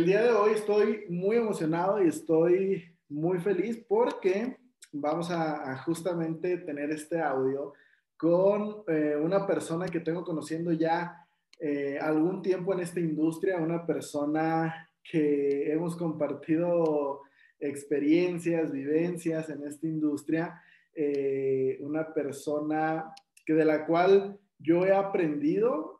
El día de hoy estoy muy emocionado y estoy muy feliz porque vamos a, justamente tener este audio con eh, una persona que tengo conociendo ya eh, algún tiempo en esta industria, una persona que hemos compartido experiencias, vivencias en esta industria, eh, una persona que de la cual yo he aprendido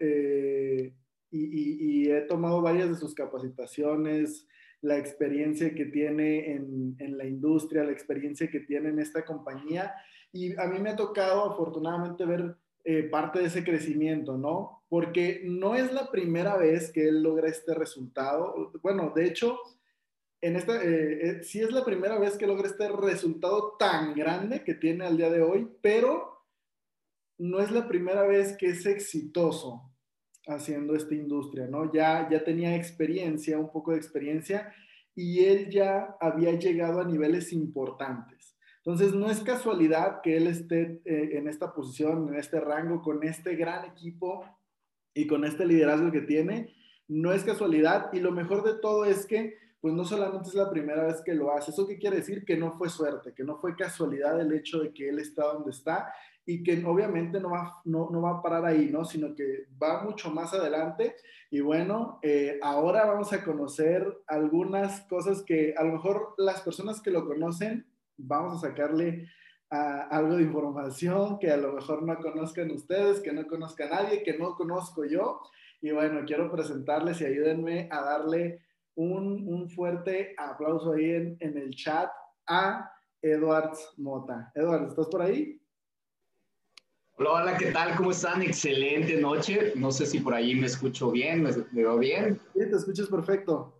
y, y, he tomado varias de sus capacitaciones, la experiencia que tiene en, en, la industria, la experiencia que tiene en esta compañía. Y a mí me ha tocado afortunadamente ver eh, parte de ese crecimiento, ¿no? Porque no es la primera vez que él logra este resultado. Bueno, de hecho, en esta, eh, eh, sí es la primera vez que logra este resultado tan grande que tiene al día de hoy, pero no es la primera vez que es exitoso haciendo esta industria, ¿no? Ya, ya tenía experiencia, un poco de experiencia, y él ya había llegado a niveles importantes. Entonces, no es casualidad que él esté eh, en esta posición, en este rango, con este gran equipo y con este liderazgo que tiene. No es casualidad y lo mejor de todo es que, pues no solamente es la primera vez que lo hace. ¿Eso qué quiere decir? Que no fue suerte, que no fue casualidad el hecho de que él está donde está y que obviamente no va, no, no va a parar ahí, ¿no? Sino que va mucho más adelante. Y bueno, eh, ahora vamos a conocer algunas cosas que a lo mejor las personas que lo conocen, vamos a sacarle algo de información que a lo mejor no conozcan ustedes, que no conozca nadie, que no conozco yo. Y bueno, quiero presentarles y ayúdenme a darle un, un fuerte aplauso ahí en, en el chat a Edwards Mota. Edwards, ¿estás por ahí? Hola, hola, ¿qué tal? ¿Cómo están? Excelente noche. No sé si por ahí me escucho bien, me, veo bien. Sí, te escuchas perfecto.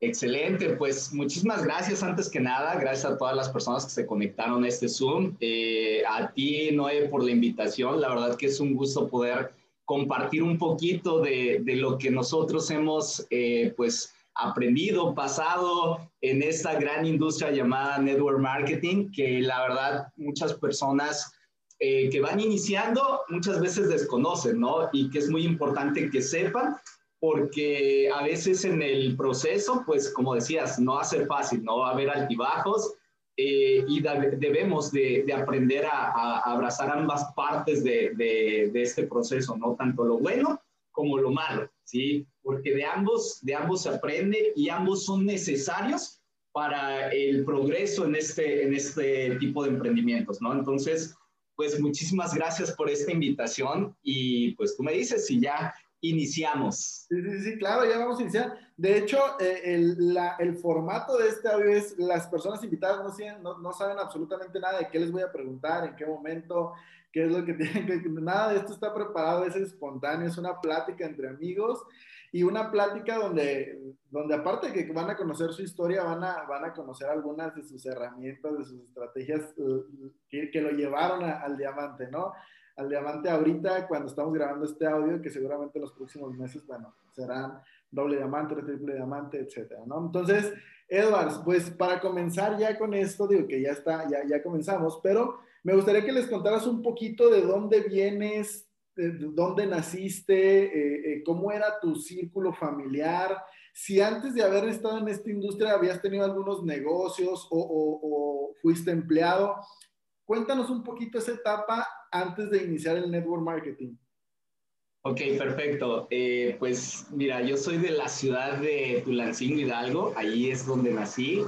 Excelente, pues muchísimas gracias antes que nada, gracias a todas las personas que se conectaron a este Zoom, eh, a ti Noé por la invitación, la verdad que es un gusto poder compartir un poquito de, de lo que nosotros hemos eh, pues aprendido, pasado en esta gran industria llamada network marketing, que la verdad muchas personas eh, que van iniciando muchas veces desconocen, ¿no? Y que es muy importante que sepan porque a veces en el proceso, pues como decías, no va a ser fácil, no va a haber altibajos eh, y debemos de, aprender a, abrazar ambas partes de, de, este proceso, ¿no? Tanto lo bueno como lo malo, ¿sí? Porque de ambos, de ambos se aprende y ambos son necesarios para el progreso en este, en este tipo de emprendimientos, ¿no? Entonces, pues muchísimas gracias por esta invitación y pues tú me dices si ya iniciamos. Sí, sí, sí, claro, ya vamos a iniciar. De hecho, eh, el, formato de este audio es las personas invitadas no, no, no, saben absolutamente nada de qué les voy a preguntar, en qué momento, qué es lo que tienen que... Nada de esto está preparado, es espontáneo, es una plática entre amigos y una plática donde, donde aparte de que van a conocer su historia, van a, van a conocer algunas de sus herramientas, de sus estrategias eh, que, que lo llevaron al diamante, ¿no? Al diamante ahorita, cuando estamos grabando este audio, que seguramente en los próximos meses, bueno, serán doble diamante, triple diamante, etcétera, ¿no? Entonces, Edwards, pues para comenzar ya con esto, digo que ya está, ya, ya comenzamos, pero me gustaría que les contaras un poquito de dónde vienes, dónde naciste, eh, eh, cómo era tu círculo familiar, si antes de haber estado en esta industria habías tenido algunos negocios o, fuiste empleado. Cuéntanos un poquito esa etapa antes de iniciar el network marketing. Ok, perfecto. Eh, pues mira, yo soy de la ciudad de Tulancingo, Hidalgo, ahí es donde nací.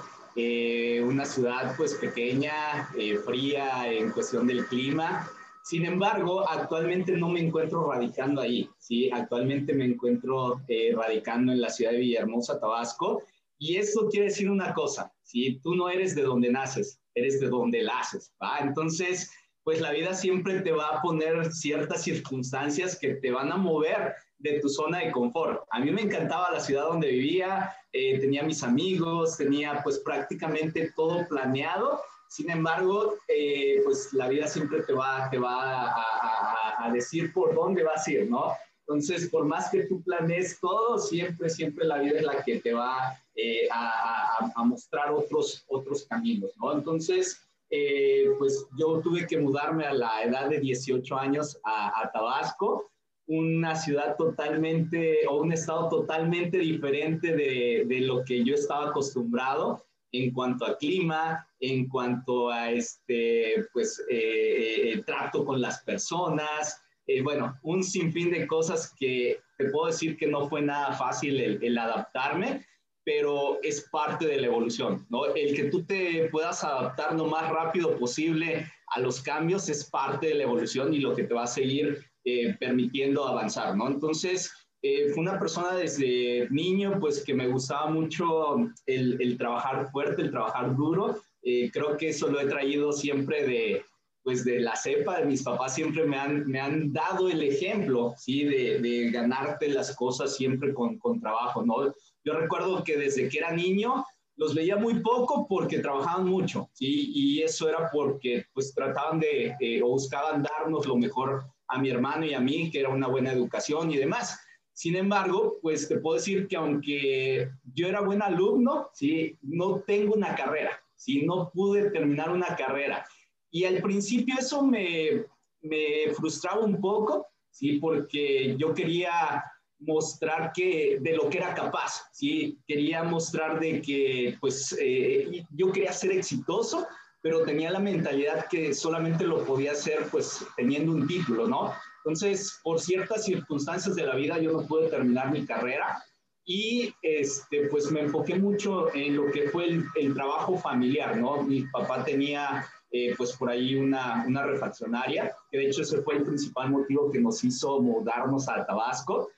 una ciudad pues pequeña, fría en cuestión del clima, sin embargo, actualmente no me encuentro radicando ahí, ¿sí? Actualmente me encuentro eh, radicando en la ciudad de Villahermosa, Tabasco, y eso quiere decir una cosa, ¿sí? Tú no eres de donde naces, eres de donde la haces. Entonces, pues la vida siempre te va a poner ciertas circunstancias que te van a mover de tu zona de confort. A mí me encantaba la ciudad donde vivía, eh, tenía mis amigos, tenía pues prácticamente todo planeado sin embargo, eh, pues la vida siempre te va, te va a, decir por dónde vas a ir, ¿no? Entonces, por más que tú planees todo, siempre, siempre la vida es la que te va eh, a, mostrar otros, otros caminos, ¿no? Entonces, eh, pues yo tuve que mudarme a la edad de 18 años a, Tabasco una ciudad totalmente o un estado totalmente diferente de, de, lo que yo estaba acostumbrado en cuanto a clima, en cuanto a este, pues, eh, eh, trato con las personas, eh, bueno, un sinfín de cosas que te puedo decir que no fue nada fácil el, el, adaptarme, pero es parte de la evolución, ¿no? El que tú te puedas adaptar lo más rápido posible a los cambios es parte de la evolución y lo que te va a seguir eh, permitiendo avanzar, ¿no? Entonces, eh, fue una persona desde niño, pues que me gustaba mucho el, el trabajar fuerte, el trabajar duro. Eh, creo que eso lo he traído siempre de, pues de la cepa mis papás, siempre me han, me han dado el ejemplo, ¿sí? De, de ganarte las cosas siempre con, con trabajo, ¿no? Yo recuerdo que desde que era niño, los veía muy poco porque trabajaban mucho, ¿sí? Y eso era porque pues trataban de, eh, o buscaban darnos lo mejor a mi hermano y a mí, que era una buena educación y demás. Sin embargo, pues te puedo decir que aunque yo era buen alumno, ¿sí? No tengo una carrera, ¿sí? No pude terminar una carrera. Y al principio eso me, me frustraba un poco, ¿sí? Porque yo quería mostrar que de lo que era capaz, ¿sí? Quería mostrar de que, pues, eh, yo quería ser exitoso, pero tenía la mentalidad que solamente lo podía hacer, pues, teniendo un título, ¿no? Entonces, por ciertas circunstancias de la vida, yo no pude terminar mi carrera y, este, pues, me enfoqué mucho en lo que fue el, el trabajo familiar, ¿no? Mi papá tenía eh, pues por ahí una, una refaccionaria, que de hecho ese fue el principal motivo que nos hizo mudarnos a Tabasco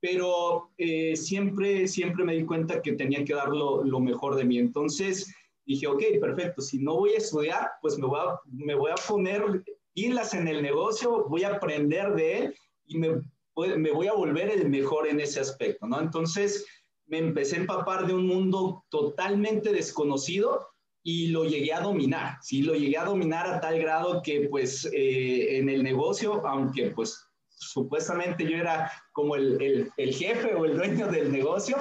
pero eh, siempre, siempre me di cuenta que tenía que dar lo, lo, mejor de mí. Entonces dije, ok, perfecto, si no voy a estudiar, pues me voy a, me voy a poner pilas en el negocio, voy a aprender de él y me, me voy a volver el mejor en ese aspecto, ¿no? Entonces me empecé a empapar de un mundo totalmente desconocido y lo llegué a dominar, sí, lo llegué a dominar a tal grado que pues eh, en el negocio, aunque pues supuestamente yo era como el, el, el, jefe o el dueño del negocio,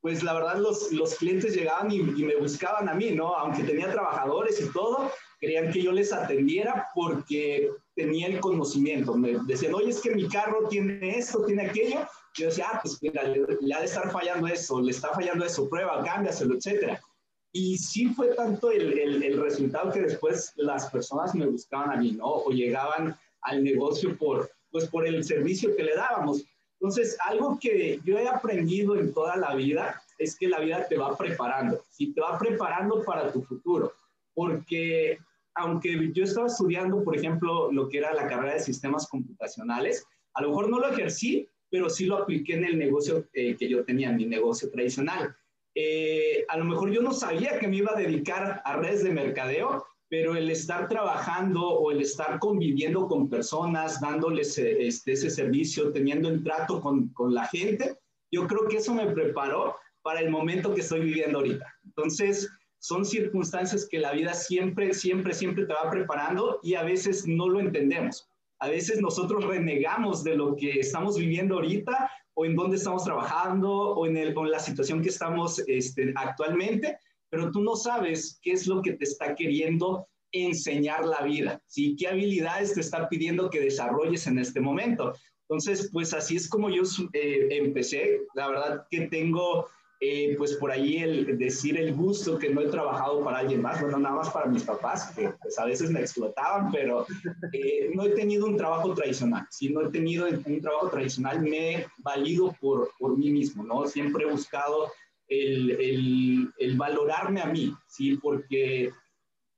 pues la verdad los, los clientes llegaban y, y, me buscaban a mí, ¿no? Aunque tenía trabajadores y todo, querían que yo les atendiera porque tenía el conocimiento. Me decían, oye, es que mi carro tiene esto, tiene aquello. Yo decía, ah, pues mira, le, le ha de estar fallando eso, le está fallando eso, prueba, cámbiaselo, etcétera. Y sí fue tanto el, el, el, resultado que después las personas me buscaban a mí, ¿no? O llegaban al negocio por, pues por el servicio que le dábamos. Entonces, algo que yo he aprendido en toda la vida es que la vida te va preparando, ¿sí? te va preparando para tu futuro, porque aunque yo estaba estudiando, por ejemplo, lo que era la carrera de sistemas computacionales, a lo mejor no lo ejercí, pero sí lo apliqué en el negocio eh, que yo tenía, mi negocio tradicional. Eh, a lo mejor yo no sabía que me iba a dedicar a redes de mercadeo, pero el estar trabajando o el estar conviviendo con personas, dándoles eh, este, ese servicio, teniendo el trato con, con, la gente, yo creo que eso me preparó para el momento que estoy viviendo ahorita. Entonces, son circunstancias que la vida siempre, siempre, siempre te va preparando y a veces no lo entendemos. A veces nosotros renegamos de lo que estamos viviendo ahorita o en dónde estamos trabajando o en, el, o la situación que estamos este, actualmente pero tú no sabes qué es lo que te está queriendo enseñar la vida, ¿sí? ¿Qué habilidades te está pidiendo que desarrolles en este momento? Entonces, pues así es como yo eh, empecé. La verdad que tengo, eh, pues por ahí el decir el gusto que no he trabajado para alguien más, bueno, nada más para mis papás, que pues a veces me explotaban, pero eh, no he tenido un trabajo tradicional. Si no he tenido un trabajo tradicional, me he valido por, por mí mismo, ¿no? Siempre he buscado el, el, el, valorarme a mí, ¿sí? Porque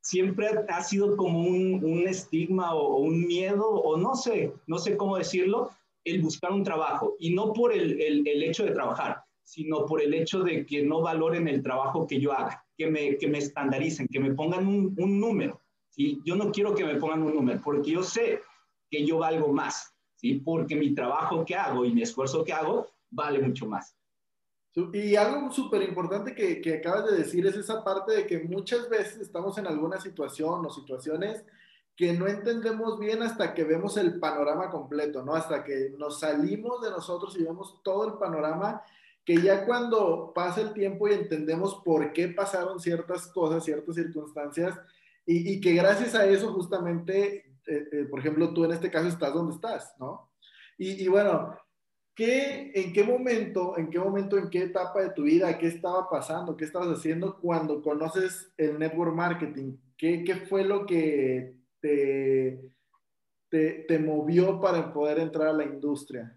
siempre ha sido como un, un estigma o, o, un miedo, o no sé, no sé cómo decirlo, el buscar un trabajo. Y no por el, el, el hecho de trabajar, sino por el hecho de que no valoren el trabajo que yo haga, que me, que me estandaricen, que me pongan un, un número. ¿sí? Yo no quiero que me pongan un número, porque yo sé que yo valgo más, ¿sí? porque mi trabajo que hago y mi esfuerzo que hago vale mucho más. Y algo súper importante que, que, acabas de decir es esa parte de que muchas veces estamos en alguna situación o situaciones que no entendemos bien hasta que vemos el panorama completo, ¿no? Hasta que nos salimos de nosotros y vemos todo el panorama, que ya cuando pasa el tiempo y entendemos por qué pasaron ciertas cosas, ciertas circunstancias, y, y que gracias a eso justamente, eh, eh, por ejemplo, tú en este caso estás donde estás, ¿no? Y, bueno, ¿qué, ¿en qué momento, en qué momento, en qué etapa de tu vida, qué estaba pasando, qué estabas haciendo cuando conoces el network marketing? ¿Qué, qué fue lo que te, te, te movió para poder entrar a la industria?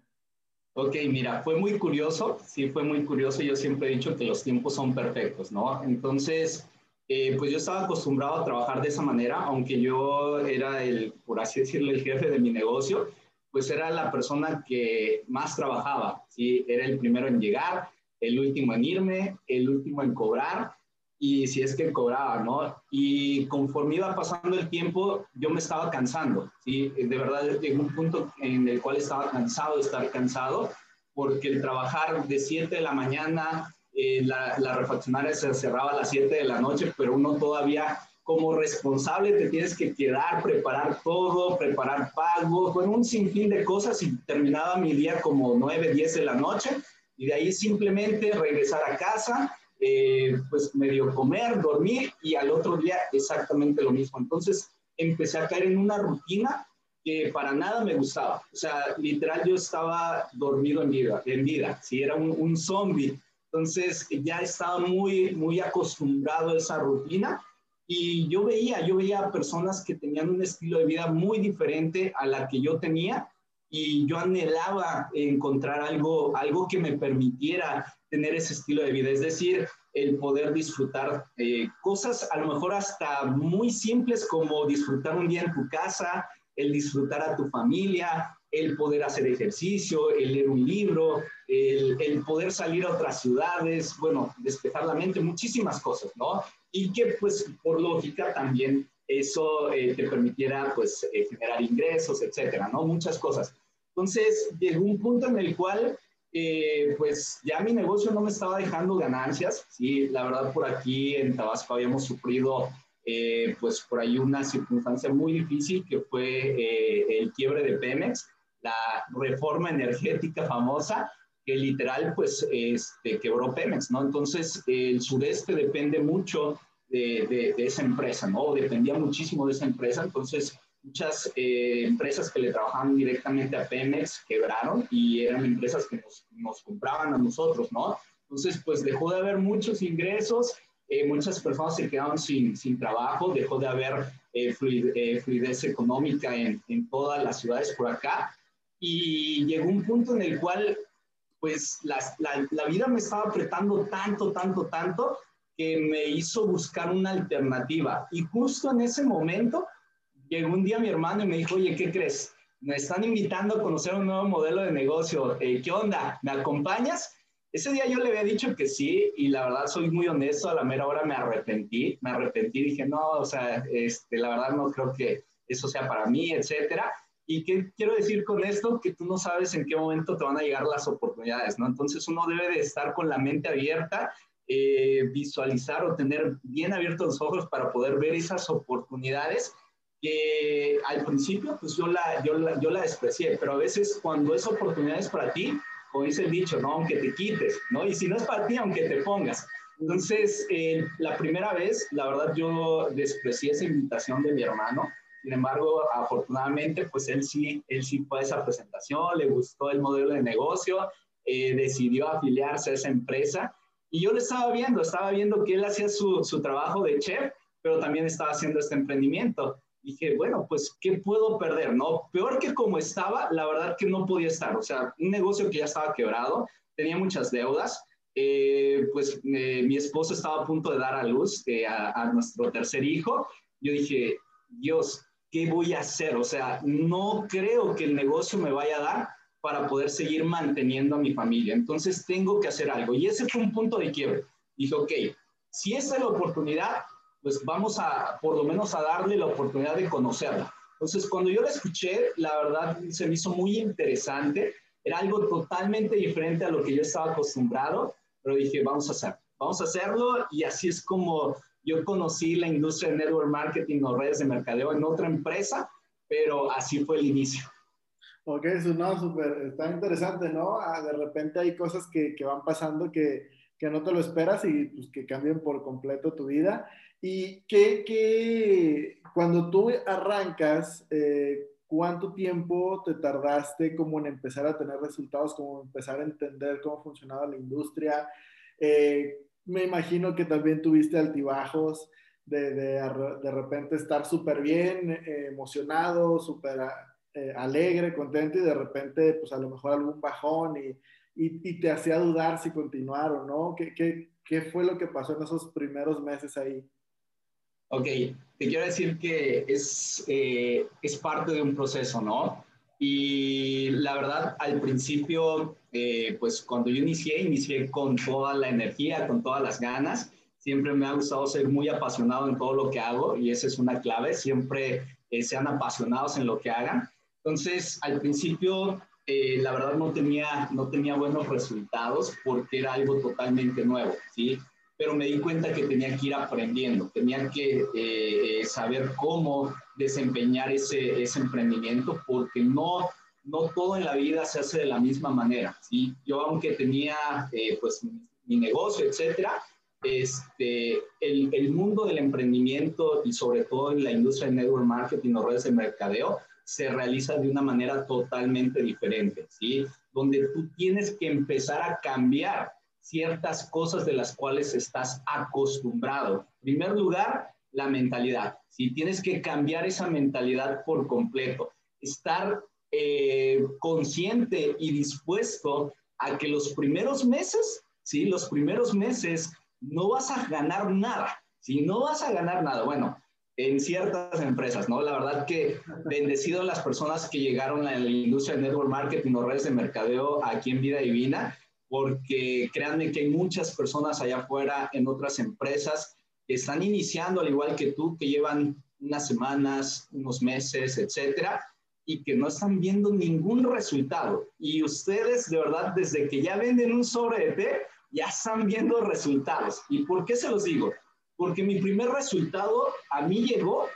Ok, mira, fue muy curioso, sí, fue muy curioso. Yo siempre he dicho que los tiempos son perfectos, ¿no? Entonces, eh, pues yo estaba acostumbrado a trabajar de esa manera, aunque yo era el, por así decirlo, el jefe de mi negocio, pues era la persona que más trabajaba, ¿sí? Era el primero en llegar, el último en irme, el último en cobrar, y si es que cobraba, ¿no? Y conforme iba pasando el tiempo, yo me estaba cansando, ¿sí? De verdad llegó un punto en el cual estaba cansado de estar cansado, porque el trabajar de 7 de la mañana, eh, la, la, refaccionaria se cerraba a las 7 de la noche, pero uno todavía como responsable te tienes que quedar, preparar todo, preparar pagos, bueno, un sinfín de cosas y terminaba mi día como 9, 10 de la noche y de ahí simplemente regresar a casa, eh, pues medio comer, dormir y al otro día exactamente lo mismo. Entonces empecé a caer en una rutina que para nada me gustaba. O sea, literal yo estaba dormido en vida, en vida, si era un, un zombie. Entonces ya estaba muy, muy acostumbrado a esa rutina y yo veía, yo veía personas que tenían un estilo de vida muy diferente a la que yo tenía y yo anhelaba encontrar algo, algo que me permitiera tener ese estilo de vida, es decir, el poder disfrutar eh, cosas a lo mejor hasta muy simples como disfrutar un día en tu casa, el disfrutar a tu familia, el poder hacer ejercicio, el leer un libro, el, el, poder salir a otras ciudades, bueno, despejar la mente, muchísimas cosas, ¿no? Y que pues por lógica también eso eh, te permitiera pues eh, generar ingresos, etcétera, ¿no? Muchas cosas. Entonces llegó un punto en el cual eh, pues ya mi negocio no me estaba dejando ganancias, sí, la verdad por aquí en Tabasco habíamos sufrido pues por ahí una circunstancia muy difícil que fue el quiebre de Pemex, la reforma energética famosa, que literal pues este, quebró Pemex, ¿no? Entonces el sureste depende mucho de, esa empresa, ¿no? Dependía muchísimo de esa empresa, entonces muchas eh, empresas que le trabajaban directamente a Pemex quebraron y eran empresas que nos, nos compraban a nosotros, ¿no? Entonces, pues dejó de haber muchos ingresos, eh, muchas personas se quedaron sin, sin trabajo, dejó de haber eh, fluidez, económica en, en, todas las ciudades por acá y llegó un punto en el cual, pues, la, la, la vida me estaba apretando tanto, tanto, tanto, que me hizo buscar una alternativa. Y justo en ese momento llegó un día mi hermano y me dijo, oye, ¿qué crees? Me están invitando a conocer un nuevo modelo de negocio. Eh, ¿Qué onda? ¿Me acompañas? Ese día yo le había dicho que sí y la verdad soy muy honesto, a la mera hora me arrepentí, me arrepentí, dije, no, o sea, este, la verdad no creo que eso sea para mí, etcétera. ¿Y qué quiero decir con esto? Que tú no sabes en qué momento te van a llegar las oportunidades, ¿no? Entonces uno debe de estar con la mente abierta eh, visualizar o tener bien abiertos los ojos para poder ver esas oportunidades que al principio pues yo la, yo la, yo la desprecié, pero a veces cuando es para ti, como dice el dicho, ¿no? Aunque te quites, ¿no? Y si no es para ti, aunque te pongas. Entonces, eh, la primera vez, la verdad, yo desprecié esa invitación de mi hermano. Sin embargo, afortunadamente, pues él sí, él sí fue a esa presentación, le gustó el modelo de negocio, eh, decidió afiliarse a esa empresa y yo le estaba viendo, estaba viendo que él hacía su, su trabajo de chef, pero también estaba haciendo este emprendimiento. Dije, bueno, pues, ¿qué puedo perder? No, peor que como estaba, la verdad que no podía estar. O sea, un negocio que ya estaba quebrado, tenía muchas deudas. Eh, pues eh, mi esposo estaba a punto de dar a luz eh, a, a nuestro tercer hijo. Yo dije, Dios, ¿qué voy a hacer? O sea, no creo que el negocio me vaya a dar para poder seguir manteniendo a mi familia. Entonces tengo que hacer algo. Y ese fue un punto de quiebre. Dije, ok, si esa es la oportunidad, pues vamos a, por lo menos a darle la oportunidad de conocerla. Entonces, cuando yo la escuché, la verdad se me hizo muy interesante. Era algo totalmente diferente a lo que yo estaba acostumbrado, pero dije, vamos a hacerlo. Vamos a hacerlo y así es como yo conocí la industria de network marketing o redes de mercadeo en otra empresa, pero así fue el inicio. Ok, eso no, súper, está interesante, ¿no? Ah, de repente hay cosas que, que van pasando que, que, no te lo esperas y pues, que cambian por completo tu vida. Y que, que cuando tú arrancas, eh, ¿cuánto tiempo te tardaste como en empezar a tener resultados, como empezar a entender cómo funcionaba la industria? Eh, me imagino que también tuviste altibajos de, de, repente estar súper bien, eh, emocionado, súper alegre, contento y de repente pues a lo mejor algún bajón y, y, te hacía dudar si continuar o no. ¿Qué, qué, qué fue lo que pasó en esos primeros meses ahí? Ok, te quiero decir que es, eh, es parte de un proceso, ¿no? Y la verdad, al principio, eh, pues cuando yo inicié, inicié con toda la energía, con todas las ganas. Siempre me ha gustado ser muy apasionado en todo lo que hago y esa es una clave. Siempre eh, sean apasionados en lo que hagan. Entonces, al principio, la verdad no tenía, no tenía buenos resultados porque era algo totalmente nuevo, ¿sí? pero me di cuenta que tenía que ir aprendiendo, tenía que eh, saber cómo desempeñar ese, ese emprendimiento, porque no, no todo en la vida se hace de la misma manera. ¿sí? Yo, aunque tenía eh, pues, mi negocio, etcétera, este, el, el, mundo del emprendimiento y sobre todo en la industria de network marketing o redes de mercadeo se realiza de una manera totalmente diferente, ¿sí? Donde tú tienes que empezar a cambiar ciertas cosas de las cuales estás acostumbrado. En primer lugar, la mentalidad. Si tienes que cambiar esa mentalidad por completo, estar eh, consciente y dispuesto a que los primeros meses, ¿sí? Los primeros meses no vas a ganar nada. Si no vas a ganar nada, bueno, en ciertas empresas, ¿no? La verdad que bendecido las personas que llegaron a la industria de network marketing o redes de mercadeo aquí en Vida Divina, porque créanme que hay muchas personas allá afuera en otras empresas que están iniciando al igual que tú, que llevan unas semanas, unos meses, etcétera, y que no están viendo ningún resultado. Y ustedes, de verdad, desde que ya venden un sobre de té, ya están viendo resultados. ¿Y por qué se los digo? Porque mi primer resultado a mí llegó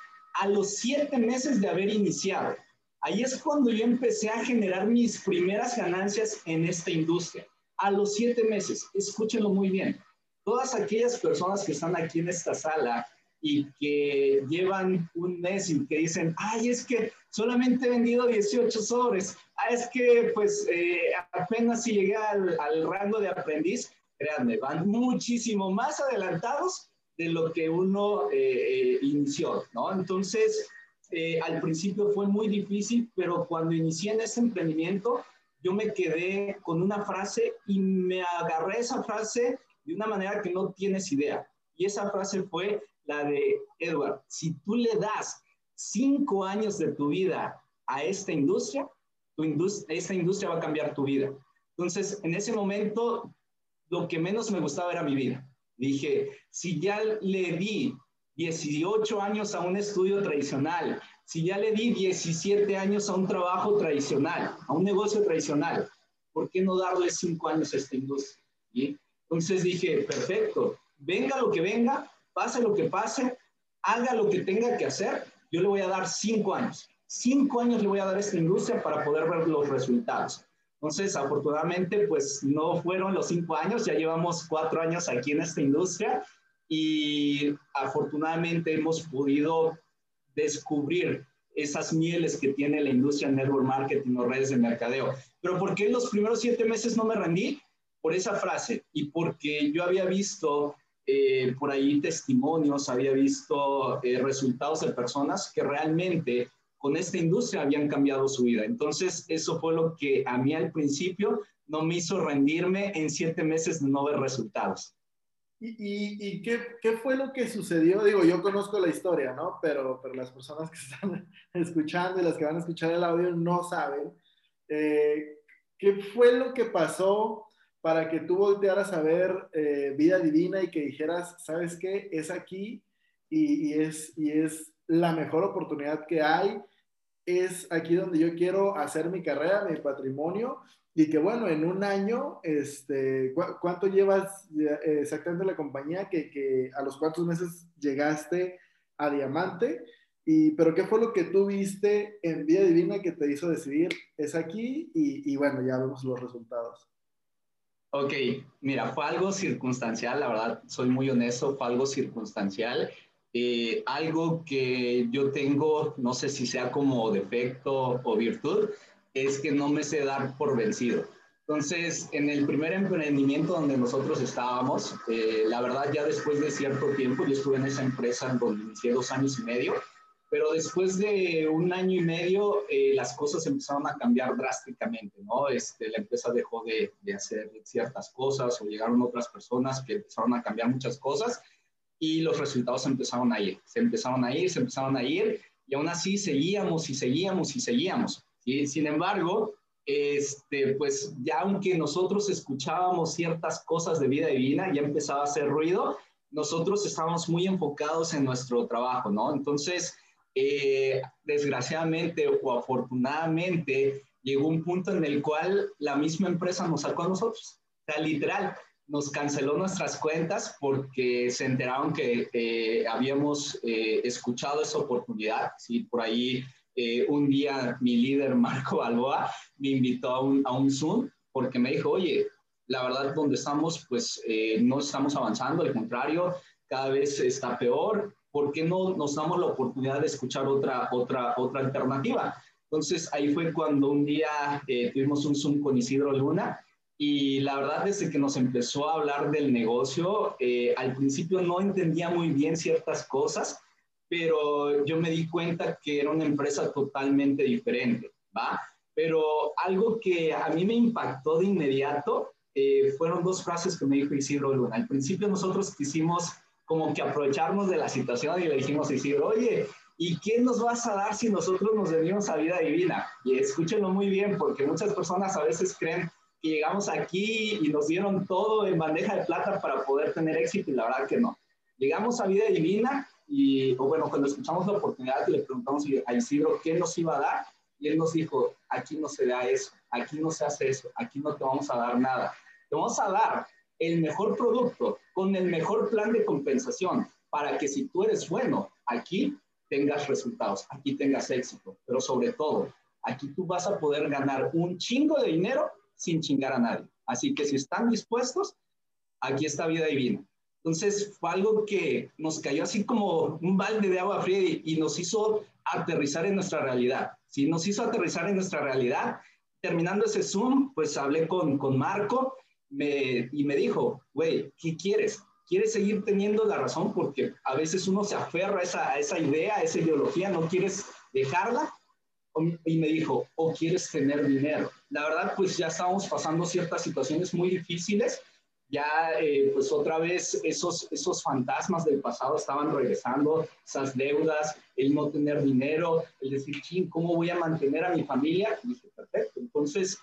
a los siete meses de haber iniciado. Ahí es cuando yo empecé a generar mis primeras ganancias en esta industria a los siete meses. Escúchenlo muy bien. Todas aquellas personas que están aquí en esta sala y que llevan un mes y que dicen, ay, es que solamente he vendido 18 sobres, ah, es que pues eh, apenas si llegué al, rango de aprendiz, créanme, van muchísimo más adelantados de lo que uno eh, eh, inició, ¿no? Entonces, al principio fue muy difícil, pero cuando inicié en este emprendimiento, yo me quedé con una frase y me agarré esa frase de una manera que no tienes idea. Y esa frase fue la de Edward, si tú le das cinco años de tu vida a esta industria, tu esta industria va a cambiar tu vida. Entonces, en ese momento, lo que menos me gustaba era mi vida. Dije, si ya le di 18 años a un estudio tradicional, si ya le di 17 años a un trabajo tradicional, a un negocio tradicional, ¿por qué no darle 5 años a esta industria? Entonces dije, perfecto, venga lo que venga, pase lo que pase, haga lo que tenga que hacer, yo le voy a dar 5 años. 5 años le voy a dar a esta industria para poder ver los resultados. Entonces, afortunadamente, pues no fueron los 5 años, ya llevamos 4 años aquí en esta industria y afortunadamente hemos podido descubrir esas mieles que tiene la industria network marketing o redes de mercadeo. Pero ¿por qué en los primeros siete meses no me rendí? Por esa frase y porque yo había visto eh, por ahí testimonios, había visto eh, resultados de personas que realmente con esta industria habían cambiado su vida. Entonces, eso fue lo que a mí al principio no me hizo rendirme en siete meses de no ver resultados. ¿Y, qué, qué, fue lo que sucedió? Digo, yo conozco la historia, ¿no? Pero, pero las personas que están escuchando y las que van a escuchar el audio no saben. Eh, ¿Qué fue lo que pasó para que tú voltearas a ver eh, vida divina y que dijeras, ¿sabes qué? Es aquí y, y, es, y es la mejor oportunidad que hay. Es aquí donde yo quiero hacer mi carrera, mi patrimonio y que bueno, en un año, este, ¿cuánto llevas exactamente la compañía? Que, que, a los cuántos meses llegaste a Diamante. Y, pero ¿qué fue lo que tú viste en Vida Divina que te hizo decidir es aquí? Y, y bueno, ya vemos los resultados. Ok, mira, fue algo circunstancial, la verdad, soy muy honesto, fue algo circunstancial. Eh, algo que yo tengo, no sé si sea como defecto o virtud, es que no me sé dar por vencido. Entonces, en el primer emprendimiento donde nosotros estábamos, eh, la verdad ya después de cierto tiempo, yo estuve en esa empresa donde inicié dos años y medio, pero después de un año y medio eh, las cosas empezaron a cambiar drásticamente, ¿no? Este, la empresa dejó de, de, hacer ciertas cosas o llegaron otras personas que empezaron a cambiar muchas cosas y los resultados empezaron a ir, se empezaron a ir, se empezaron a ir y aún así seguíamos y seguíamos y seguíamos. ¿sí? Sin embargo, este, pues ya aunque nosotros escuchábamos ciertas cosas de vida divina, ya empezaba a hacer ruido, nosotros estábamos muy enfocados en nuestro trabajo, ¿no? Entonces, eh, desgraciadamente o afortunadamente, llegó un punto en el cual la misma empresa nos sacó a nosotros. O sea, literal, nos canceló nuestras cuentas porque se enteraron que eh, habíamos eh, escuchado esa oportunidad. Sí, por ahí eh, un día mi líder Marco Balboa me invitó a un, a un Zoom porque me dijo, oye, la verdad donde estamos pues eh, no estamos avanzando, al contrario, cada vez está peor, ¿por qué no nos damos la oportunidad de escuchar otra, otra, otra alternativa? Entonces ahí fue cuando un día eh, tuvimos un Zoom con Isidro Luna y la verdad desde que nos empezó a hablar del negocio, al principio no entendía muy bien ciertas cosas, pero yo me di cuenta que era una empresa totalmente diferente, ¿va? Pero algo que a mí me impactó de inmediato eh, fueron dos frases que me dijo Isidro Luna. Al principio nosotros quisimos como que aprovecharnos de la situación y le dijimos a Isidro, oye, ¿y quién nos vas a dar si nosotros nos venimos a vida divina? Y escúchenlo muy bien, porque muchas personas a veces creen que llegamos aquí y nos dieron todo en bandeja de plata para poder tener éxito y la verdad que no. Llegamos a vida divina y, o bueno, cuando escuchamos la oportunidad, le preguntamos a Isidro qué nos iba a dar, y él nos dijo, aquí no se da eso, aquí no se hace eso, aquí no te vamos a dar nada. Te vamos a dar el mejor producto con el mejor plan de compensación para que si tú eres bueno, aquí tengas resultados, aquí tengas éxito, pero sobre todo, aquí tú vas a poder ganar un chingo de dinero sin chingar a nadie. Así que si están dispuestos, aquí está vida divina. Entonces fue algo que nos cayó así como un balde de agua fría y, nos hizo aterrizar en nuestra realidad. Sí, nos hizo aterrizar en nuestra realidad. Terminando ese Zoom, pues hablé con, con Marco y me dijo, güey, ¿qué quieres? ¿Quieres seguir teniendo la razón? Porque a veces uno se aferra a esa, a esa idea, a esa ideología, no quieres dejarla. Y me dijo, o quieres tener dinero. La verdad, pues ya estábamos pasando ciertas situaciones muy difíciles ya eh, pues otra vez esos, esos fantasmas del pasado estaban regresando, esas deudas, el no tener dinero, el decir, ¿cómo voy a mantener a mi familia? Y dije, perfecto, entonces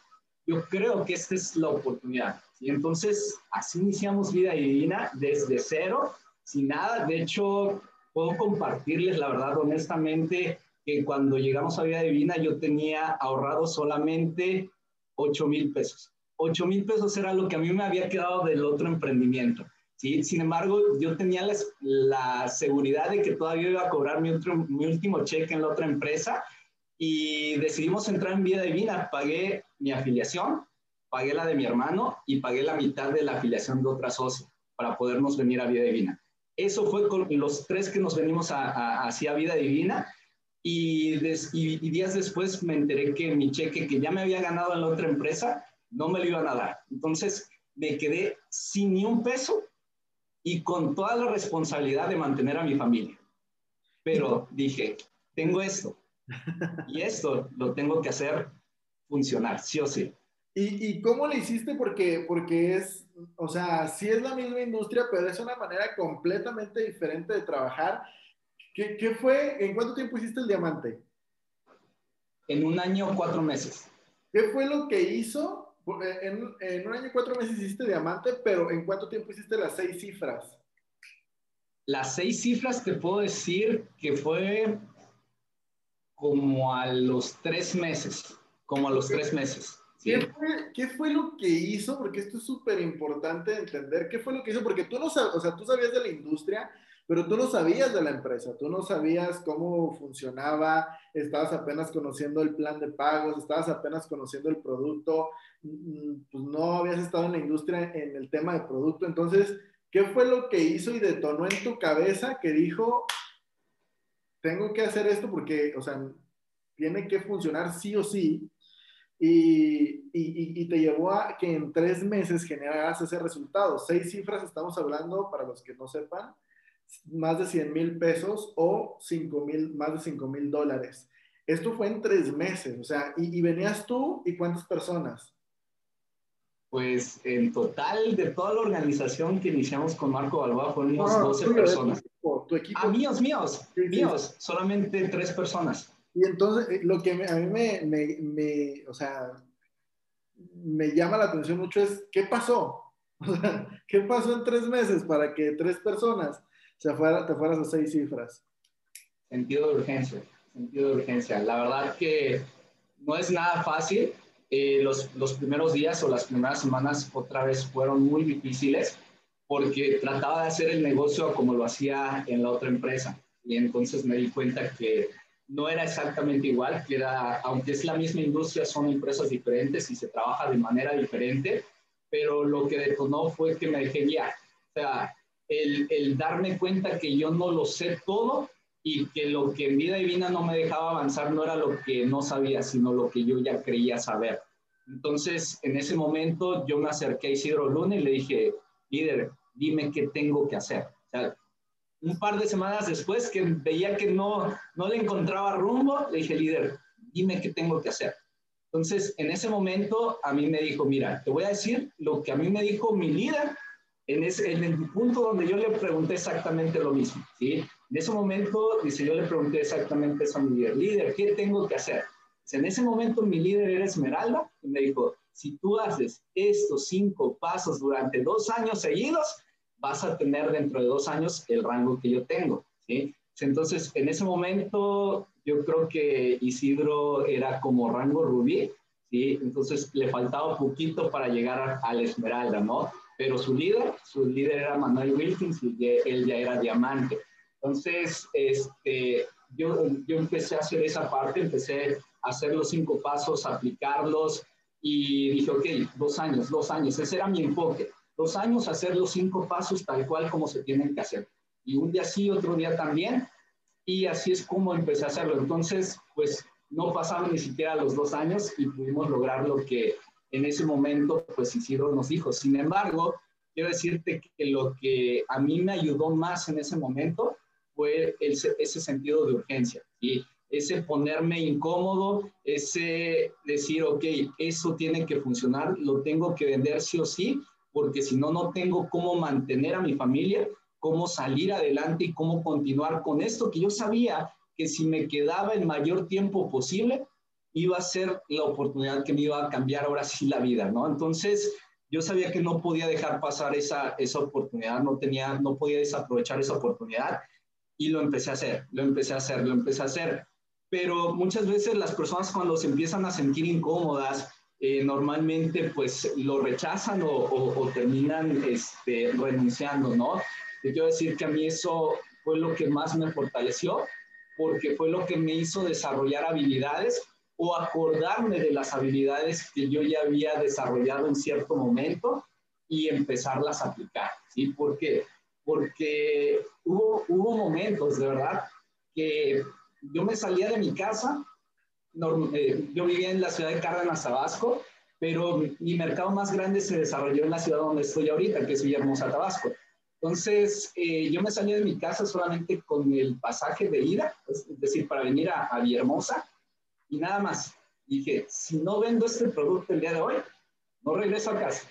yo creo que esta es la oportunidad. Y entonces así iniciamos Vida Divina desde cero, sin nada. De hecho, puedo compartirles la verdad honestamente que cuando llegamos a Vida Divina yo tenía ahorrado solamente 8 mil pesos 8 mil pesos era lo que a mí me había quedado del otro emprendimiento. ¿sí? Sin embargo, yo tenía la, seguridad de que todavía iba a cobrar mi, mi último cheque en la otra empresa y decidimos entrar en Vida Divina. Pagué mi afiliación, pagué la de mi hermano y pagué la mitad de la afiliación de otra socia para podernos venir a Vida Divina. Eso fue con los tres que nos venimos a, hacia Vida Divina y, y días después me enteré que mi cheque que ya me había ganado en la otra empresa no me lo iban a dar. Entonces me quedé sin ni un peso y con toda la responsabilidad de mantener a mi familia. Pero dije, tengo esto y esto lo tengo que hacer funcionar, sí o sí. ¿Y, y cómo le hiciste? Porque, porque es, o sea, sí es la misma industria, pero es una manera completamente diferente de trabajar. ¿Qué, qué fue? ¿En cuánto tiempo hiciste el diamante? En un año, cuatro meses. ¿Qué fue lo que hizo en, un año cuatro meses hiciste diamante, pero ¿en cuánto tiempo hiciste las seis cifras? Las seis cifras te puedo decir que fue como a los tres meses, como a los tres meses. ¿Qué, fue, ¿Qué, fue, lo que hizo? Porque esto es súper importante entender. ¿Qué fue lo que hizo? Porque tú no o sea, tú sabías de la industria, pero tú no sabías de la empresa, tú no sabías cómo funcionaba, estabas apenas conociendo el plan de pagos, estabas apenas conociendo el producto, mm, pues no habías estado en la industria en el tema de producto. Entonces, ¿qué fue lo que hizo y detonó en tu cabeza que dijo, tengo que hacer esto porque, o sea, tiene que funcionar sí o sí. Y, y, y, te llevó a que en tres meses generaras ese resultado. Seis cifras estamos hablando, para los que no sepan, más de 100 mil pesos o 5 mil, más de 5 mil dólares. Esto fue en tres meses, o sea, y, y, venías tú y cuántas personas? Pues en total de toda la organización que iniciamos con Marco Balboa fueron 12 personas. Tu equipo, Ah, míos, míos, míos, solamente tres personas. Y entonces, eh, lo que a mí me, me, me, o sea, me llama la atención mucho es, ¿qué pasó? ¿Qué pasó en tres meses para que tres personas se fuera, te fueras a seis cifras? Sentido de urgencia, sentido de urgencia. La verdad que no es nada fácil. Eh, los, los primeros días o las primeras semanas otra vez fueron muy difíciles porque trataba de hacer el negocio como lo hacía en la otra empresa. Y entonces me di cuenta que no era exactamente igual, que era, aunque es la misma industria, son empresas diferentes y se trabaja de manera diferente, pero lo que detonó fue que me dejé guiar. O sea, el, darme cuenta que yo no lo sé todo y que lo que en vida divina no me dejaba avanzar no era lo que no sabía, sino lo que yo ya creía saber. Entonces, en ese momento yo me acerqué a Isidro Luna y le dije, líder, dime qué tengo que hacer. Un par de semanas después que veía que no, no le encontraba rumbo, le dije, líder, dime qué tengo que hacer. Entonces, en ese momento, a mí me dijo, mira, te voy a decir lo que a mí me dijo mi líder en, ese, en el punto donde yo le pregunté exactamente lo mismo, ¿sí? En ese momento, dice, yo le pregunté exactamente eso a mi líder, líder, ¿qué tengo que hacer? en ese momento mi líder era Esmeralda y me dijo, si tú haces estos cinco pasos durante dos años seguidos, vas a tener dentro de dos años el rango que yo tengo, ¿sí? Entonces, en ese momento, yo creo que Isidro era como rango rubí, ¿sí? Entonces, le faltaba poquito para llegar a, la esmeralda, ¿no? Pero su líder, su líder era Manuel Wilkins y él ya era diamante. Entonces, este, yo, yo empecé a hacer esa parte, empecé a hacer los cinco pasos, aplicarlos y dije, ok, dos años, dos años, ese era mi enfoque dos años hacer los cinco pasos tal cual como se tienen que hacer. Y un día sí, otro día también. Y así es como empecé a hacerlo. Entonces, pues no pasaron ni siquiera los dos años y pudimos lograr lo que en ese momento, pues Isidro nos dijo. Sin embargo, quiero decirte que lo que a mí me ayudó más en ese momento fue ese sentido de urgencia. Y ese ponerme incómodo, ese decir, ok, eso tiene que funcionar, lo tengo que vender sí o sí, porque si no, no tengo cómo mantener a mi familia, cómo salir adelante y cómo continuar con esto que yo sabía que si me quedaba el mayor tiempo posible, iba a ser la oportunidad que me iba a cambiar ahora sí la vida, ¿no? Entonces, yo sabía que no podía dejar pasar esa, esa oportunidad, no, tenía, no podía desaprovechar esa oportunidad y lo empecé a hacer, lo empecé a hacer, lo empecé a hacer. Pero muchas veces las personas cuando se empiezan a sentir incómodas, eh, normalmente pues lo rechazan o, terminan este, renunciando, ¿no? Te quiero decir que a mí eso fue lo que más me fortaleció, porque fue lo que me hizo desarrollar habilidades o acordarme de las habilidades que yo ya había desarrollado en cierto momento y empezarlas a aplicar, ¿sí? ¿Por qué? Porque hubo, hubo momentos, de verdad, que yo me salía de mi casa eh, yo vivía en la ciudad de Cárdenas, Tabasco, pero mi mercado más grande se desarrolló en la ciudad donde estoy ahorita, que es Villahermosa, Tabasco. Entonces, eh, yo me salí de mi casa solamente con el pasaje de ida, es decir, para venir a, a y nada más. Dije, si no vendo este producto el día de hoy, no regreso a casa.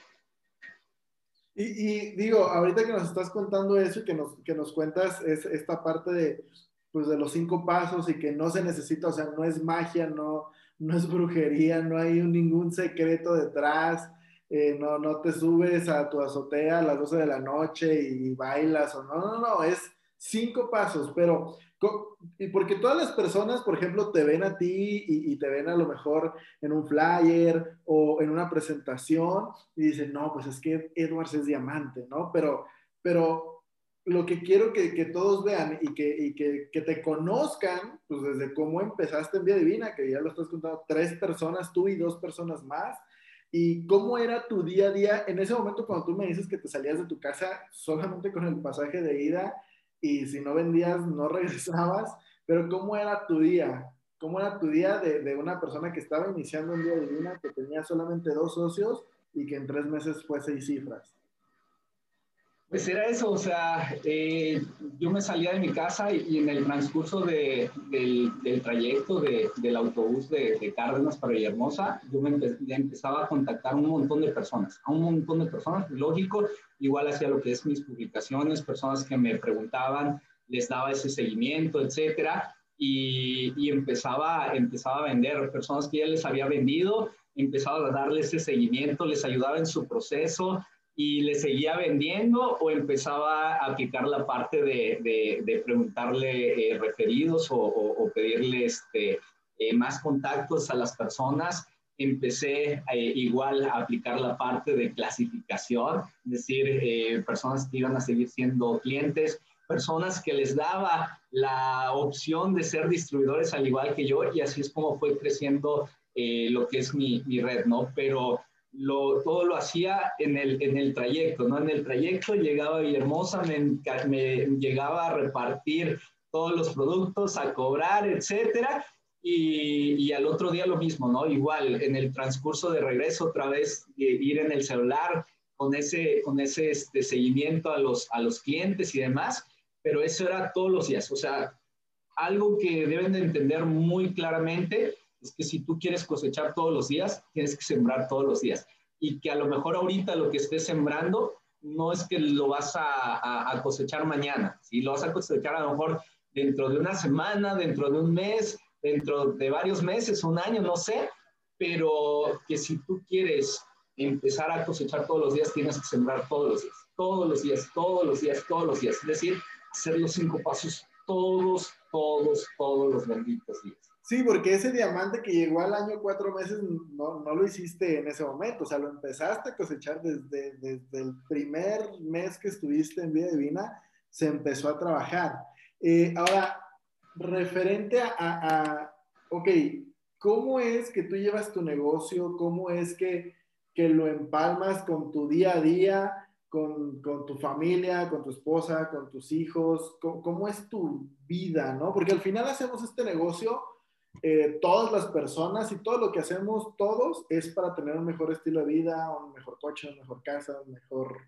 Y, digo, ahorita que nos estás contando eso y que nos, que nos cuentas es, esta parte de, pues de los cinco pasos y que no se necesita, o sea, no es magia, no, no es brujería, no hay ningún secreto detrás, eh, no, no te subes a tu azotea a las 12 de la noche y bailas o no, no, no, es cinco pasos, pero porque todas las personas, por ejemplo, te ven a ti y, y, te ven a lo mejor en un flyer o en una presentación y dicen, no, pues es que Edwards es diamante, ¿no? Pero, pero lo que quiero que, que todos vean y, que, y que, que, te conozcan, pues desde cómo empezaste en Vía Divina, que ya lo estás contando, tres personas, tú y dos personas más, y cómo era tu día a día en ese momento cuando tú me dices que te salías de tu casa solamente con el pasaje de ida y si no vendías no regresabas, pero ¿cómo era tu día? ¿Cómo era tu día de, de una persona que estaba iniciando un día divina, que tenía solamente dos socios y que en tres meses fue seis cifras? Pues era eso, o sea, eh, yo me salía de mi casa y, en el transcurso de, del, del, trayecto de, del autobús de, de, Cárdenas para Villahermosa, yo me empezaba a contactar a un montón de personas, a un montón de personas, lógico, igual hacía lo que es mis publicaciones, personas que me preguntaban, les daba ese seguimiento, etcétera, y, y empezaba, empezaba a vender, personas que ya les había vendido, empezaba a darles ese seguimiento, les ayudaba en su proceso, y le seguía vendiendo o empezaba a aplicar la parte de, de, de preguntarle eh, referidos o, o, o, pedirle este, eh, más contactos a las personas. Empecé eh, igual a aplicar la parte de clasificación, es decir, eh, personas que iban a seguir siendo clientes, personas que les daba la opción de ser distribuidores al igual que yo y así es como fue creciendo lo que es mi, mi red, ¿no? Pero lo, todo lo hacía en el, en el trayecto, ¿no? En el trayecto llegaba a Villahermosa, me, llegaba a repartir todos los productos, a cobrar, etcétera, y, y, al otro día lo mismo, ¿no? Igual, en el transcurso de regreso, otra vez eh, ir en el celular con ese, con ese este, seguimiento a los, a los clientes y demás, pero eso era todos los días, o sea, algo que deben de entender muy claramente es que si tú quieres cosechar todos los días, tienes que sembrar todos los días. Y que a lo mejor ahorita lo que estés sembrando no es que lo vas a, cosechar mañana, ¿sí? lo vas a cosechar a lo mejor dentro de una semana, dentro de un mes, dentro de varios meses, un año, no sé, pero que si tú quieres empezar a cosechar todos los días, tienes que sembrar todos los días, todos los días, todos los días, todos los días. Es decir, hacer los cinco pasos todos, todos, todos los benditos días. Sí, porque ese diamante que llegó al año cuatro meses no, no, lo hiciste en ese momento, o sea, lo empezaste a cosechar desde, desde el primer mes que estuviste en Vida Divina, se empezó a trabajar. Eh, ahora, referente a, a, a, ok, ¿cómo es que tú llevas tu negocio? ¿Cómo es que, que lo empalmas con tu día a día? Con, con, tu familia, con tu esposa, con tus hijos, ¿cómo, ¿cómo, es tu vida, no? Porque al final hacemos este negocio eh, todas las personas y todo lo que hacemos todos es para tener un mejor estilo de vida, un mejor coche, una mejor casa, una mejor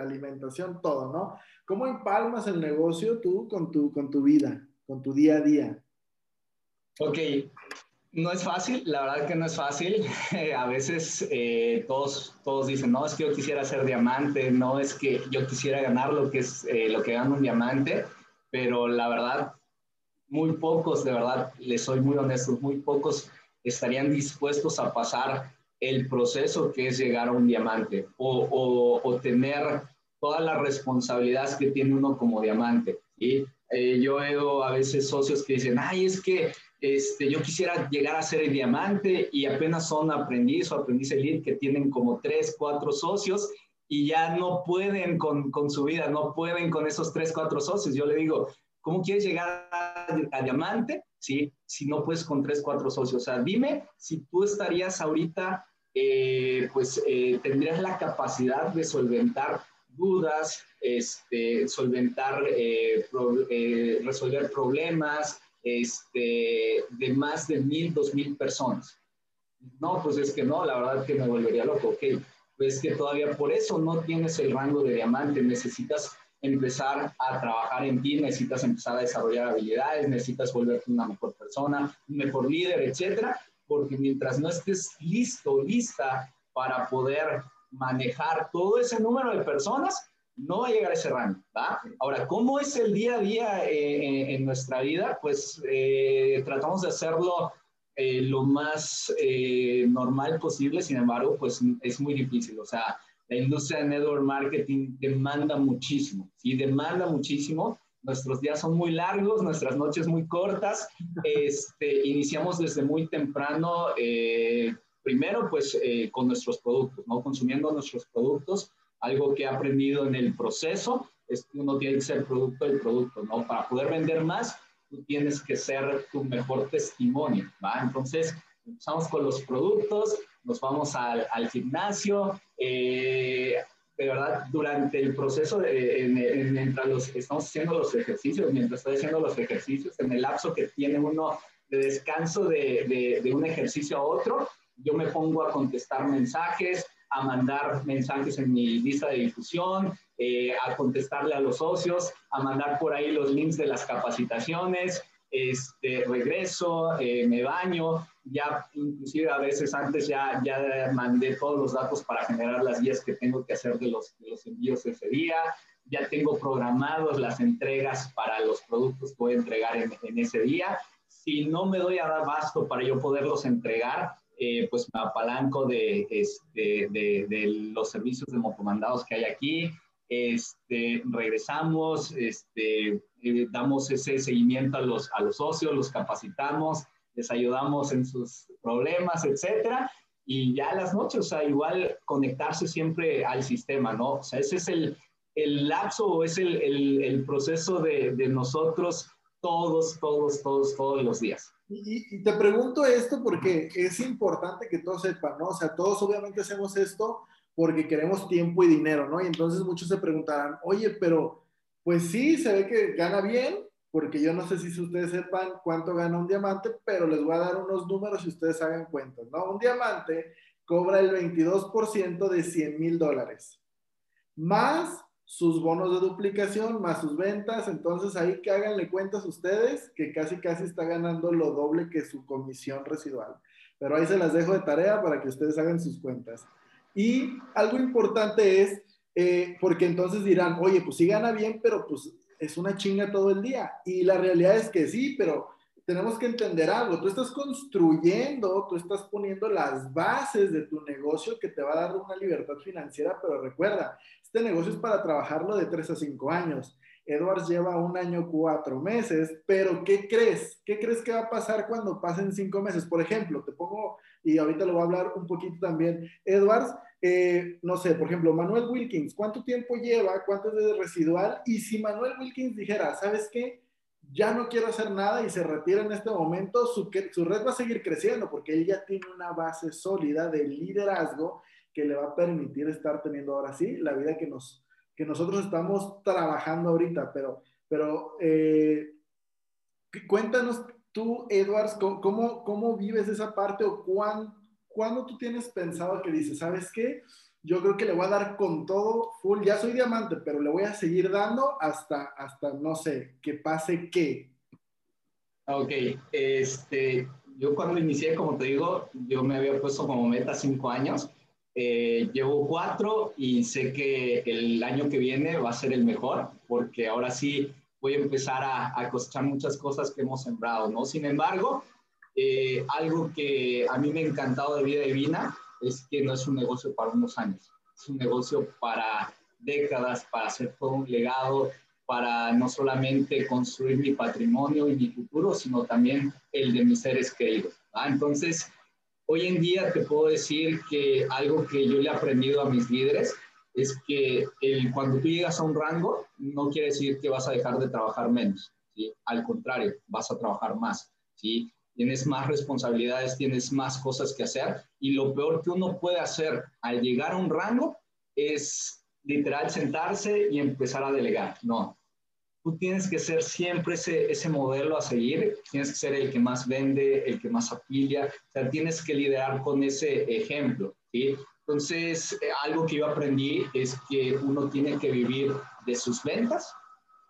alimentación, todo, ¿no? ¿Cómo empalmas el negocio tú con tu, con tu vida, con tu día a día? Ok, no es fácil, la verdad que no es fácil. a veces eh, todos, todos dicen, no, es que yo quisiera ser diamante, no es que yo quisiera ganar lo que es eh, lo que gana un diamante, pero la verdad muy pocos, de verdad, les soy muy honesto, muy pocos estarían dispuestos a pasar el proceso que es llegar a un diamante o, o, tener todas las responsabilidades que tiene uno como diamante. ¿sí? Eh, yo veo a veces socios que dicen, ay, es que este, yo quisiera llegar a ser el diamante y apenas son aprendiz o aprendiz elite que tienen como tres, cuatro socios y ya no pueden con, con su vida, no pueden con esos tres, cuatro socios. Yo le digo, ¿Cómo quieres llegar a, diamante? ¿sí? Si no puedes con tres, cuatro socios. O sea, dime si tú estarías ahorita, eh, pues eh, tendrías la capacidad de solventar dudas, este, solventar, eh, pro, eh, resolver problemas este, de más de mil, dos mil personas. No, pues es que no, la verdad que me volvería loco. Ok, pues que todavía por eso no tienes el rango de diamante, necesitas empezar a trabajar en ti, necesitas empezar a desarrollar habilidades, necesitas volverte una mejor persona, un mejor líder, etcétera, porque mientras no estés listo, lista para poder manejar todo ese número de personas, no va a llegar a ese rango. ¿va? Ahora, ¿cómo es el día a día eh, en nuestra vida? Pues eh, tratamos de hacerlo eh, lo más eh, normal posible, sin embargo, pues es muy difícil. O sea, la industria de network marketing demanda muchísimo, ¿sí? Demanda muchísimo. Nuestros días son muy largos, nuestras noches muy cortas. Este, iniciamos desde muy temprano, eh, primero pues eh, con nuestros productos, ¿no? Consumiendo nuestros productos. Algo que he aprendido en el proceso es que uno tiene que ser producto del producto, ¿no? Para poder vender más, tú tienes que ser tu mejor testimonio, ¿va? Entonces, empezamos con los productos, nos vamos al, al gimnasio, eh, de verdad, durante el proceso, de, mientras los, estamos haciendo los ejercicios, mientras estoy haciendo los ejercicios, en el lapso que tiene uno de descanso de, de, un ejercicio a otro, yo me pongo a contestar mensajes, a mandar mensajes en mi lista de difusión, eh, a contestarle a los socios, a mandar por ahí los links de las capacitaciones, este, regreso, eh, me baño, ya inclusive a veces antes ya, ya mandé todos los datos para generar las guías que tengo que hacer de los, de los envíos ese día, ya tengo programados las entregas para los productos que voy a entregar en, en ese día. Si no me doy a dar basto para yo poderlos entregar, eh, pues me apalanco de, este, de, de, los servicios de motomandados que hay aquí. Este, regresamos, este, eh, damos ese seguimiento a los, a los socios, los capacitamos, les ayudamos en sus problemas, etcétera. Y ya las noches, o sea, igual conectarse siempre al sistema, ¿no? O sea, ese es el, el lapso o es el, el, el proceso de, de, nosotros todos, todos, todos, todos los días. Y, y, te pregunto esto porque es importante que todos sepan, ¿no? O sea, todos obviamente hacemos esto porque queremos tiempo y dinero, ¿no? Y entonces muchos se preguntarán, oye, pero pues sí, se ve que gana bien, porque yo no sé si ustedes sepan cuánto gana un diamante, pero les voy a dar unos números y ustedes hagan cuentas, ¿no? Un diamante cobra el 22% de 100 mil dólares, más sus bonos de duplicación, más sus ventas, entonces ahí que háganle cuentas ustedes, que casi casi está ganando lo doble que su comisión residual. Pero ahí se las dejo de tarea para que ustedes hagan sus cuentas. Y algo importante es, eh, porque entonces dirán, oye, pues sí gana bien, pero pues es una chinga todo el día. Y la realidad es que sí, pero tenemos que entender algo. Tú estás construyendo, tú estás poniendo las bases de tu negocio que te va a dar una libertad financiera, pero recuerda, este negocio es para trabajarlo de 3 a 5 años. Edwards lleva un año, cuatro meses, pero ¿qué crees? ¿Qué crees que va a pasar cuando pasen cinco meses? Por ejemplo, te pongo, y ahorita lo voy a hablar un poquito también, Edwards, eh, no sé, por ejemplo, Manuel Wilkins, ¿cuánto tiempo lleva? ¿Cuánto es de residual? Y si Manuel Wilkins dijera, ¿sabes qué? Ya no quiero hacer nada y se retira en este momento, su, su red va a seguir creciendo porque él ya tiene una base sólida de liderazgo que le va a permitir estar teniendo ahora sí la vida que nos, que nosotros estamos trabajando ahorita, pero, pero eh, cuéntanos tú, Edwards, ¿cómo, ¿cómo, vives esa parte o cuán, cuándo tú tienes pensado que dices, ¿sabes qué? Yo creo que le voy a dar con todo, full, ya soy diamante, pero le voy a seguir dando hasta, hasta no sé, que pase qué. Ok, este, yo cuando inicié, como te digo, yo me había puesto como meta cinco años eh, llevo cuatro y sé que el año que viene va a ser el mejor porque ahora sí voy a empezar a, a cosechar muchas cosas que hemos sembrado, ¿no? Sin embargo, eh, algo que a mí me ha encantado de Vida Divina es que no es un negocio para unos años, es un negocio para décadas, para hacer todo un legado, para no solamente construir mi patrimonio y mi futuro, sino también el de mis seres queridos. Entonces, Hoy en día te puedo decir que algo que yo le he aprendido a mis líderes es que cuando tú llegas a un rango, no quiere decir que vas a dejar de trabajar menos. ¿sí? Al contrario, vas a trabajar más. ¿sí? Tienes más responsabilidades, tienes más cosas que hacer. Y lo peor que uno puede hacer al llegar a un rango es literal sentarse y empezar a delegar. No, tú tienes que ser siempre ese, ese modelo a seguir, tienes que ser el que más vende, el que más afilia, o sea, tienes que liderar con ese ejemplo, ¿sí? Entonces, eh, algo que yo aprendí es que uno tiene que vivir de sus ventas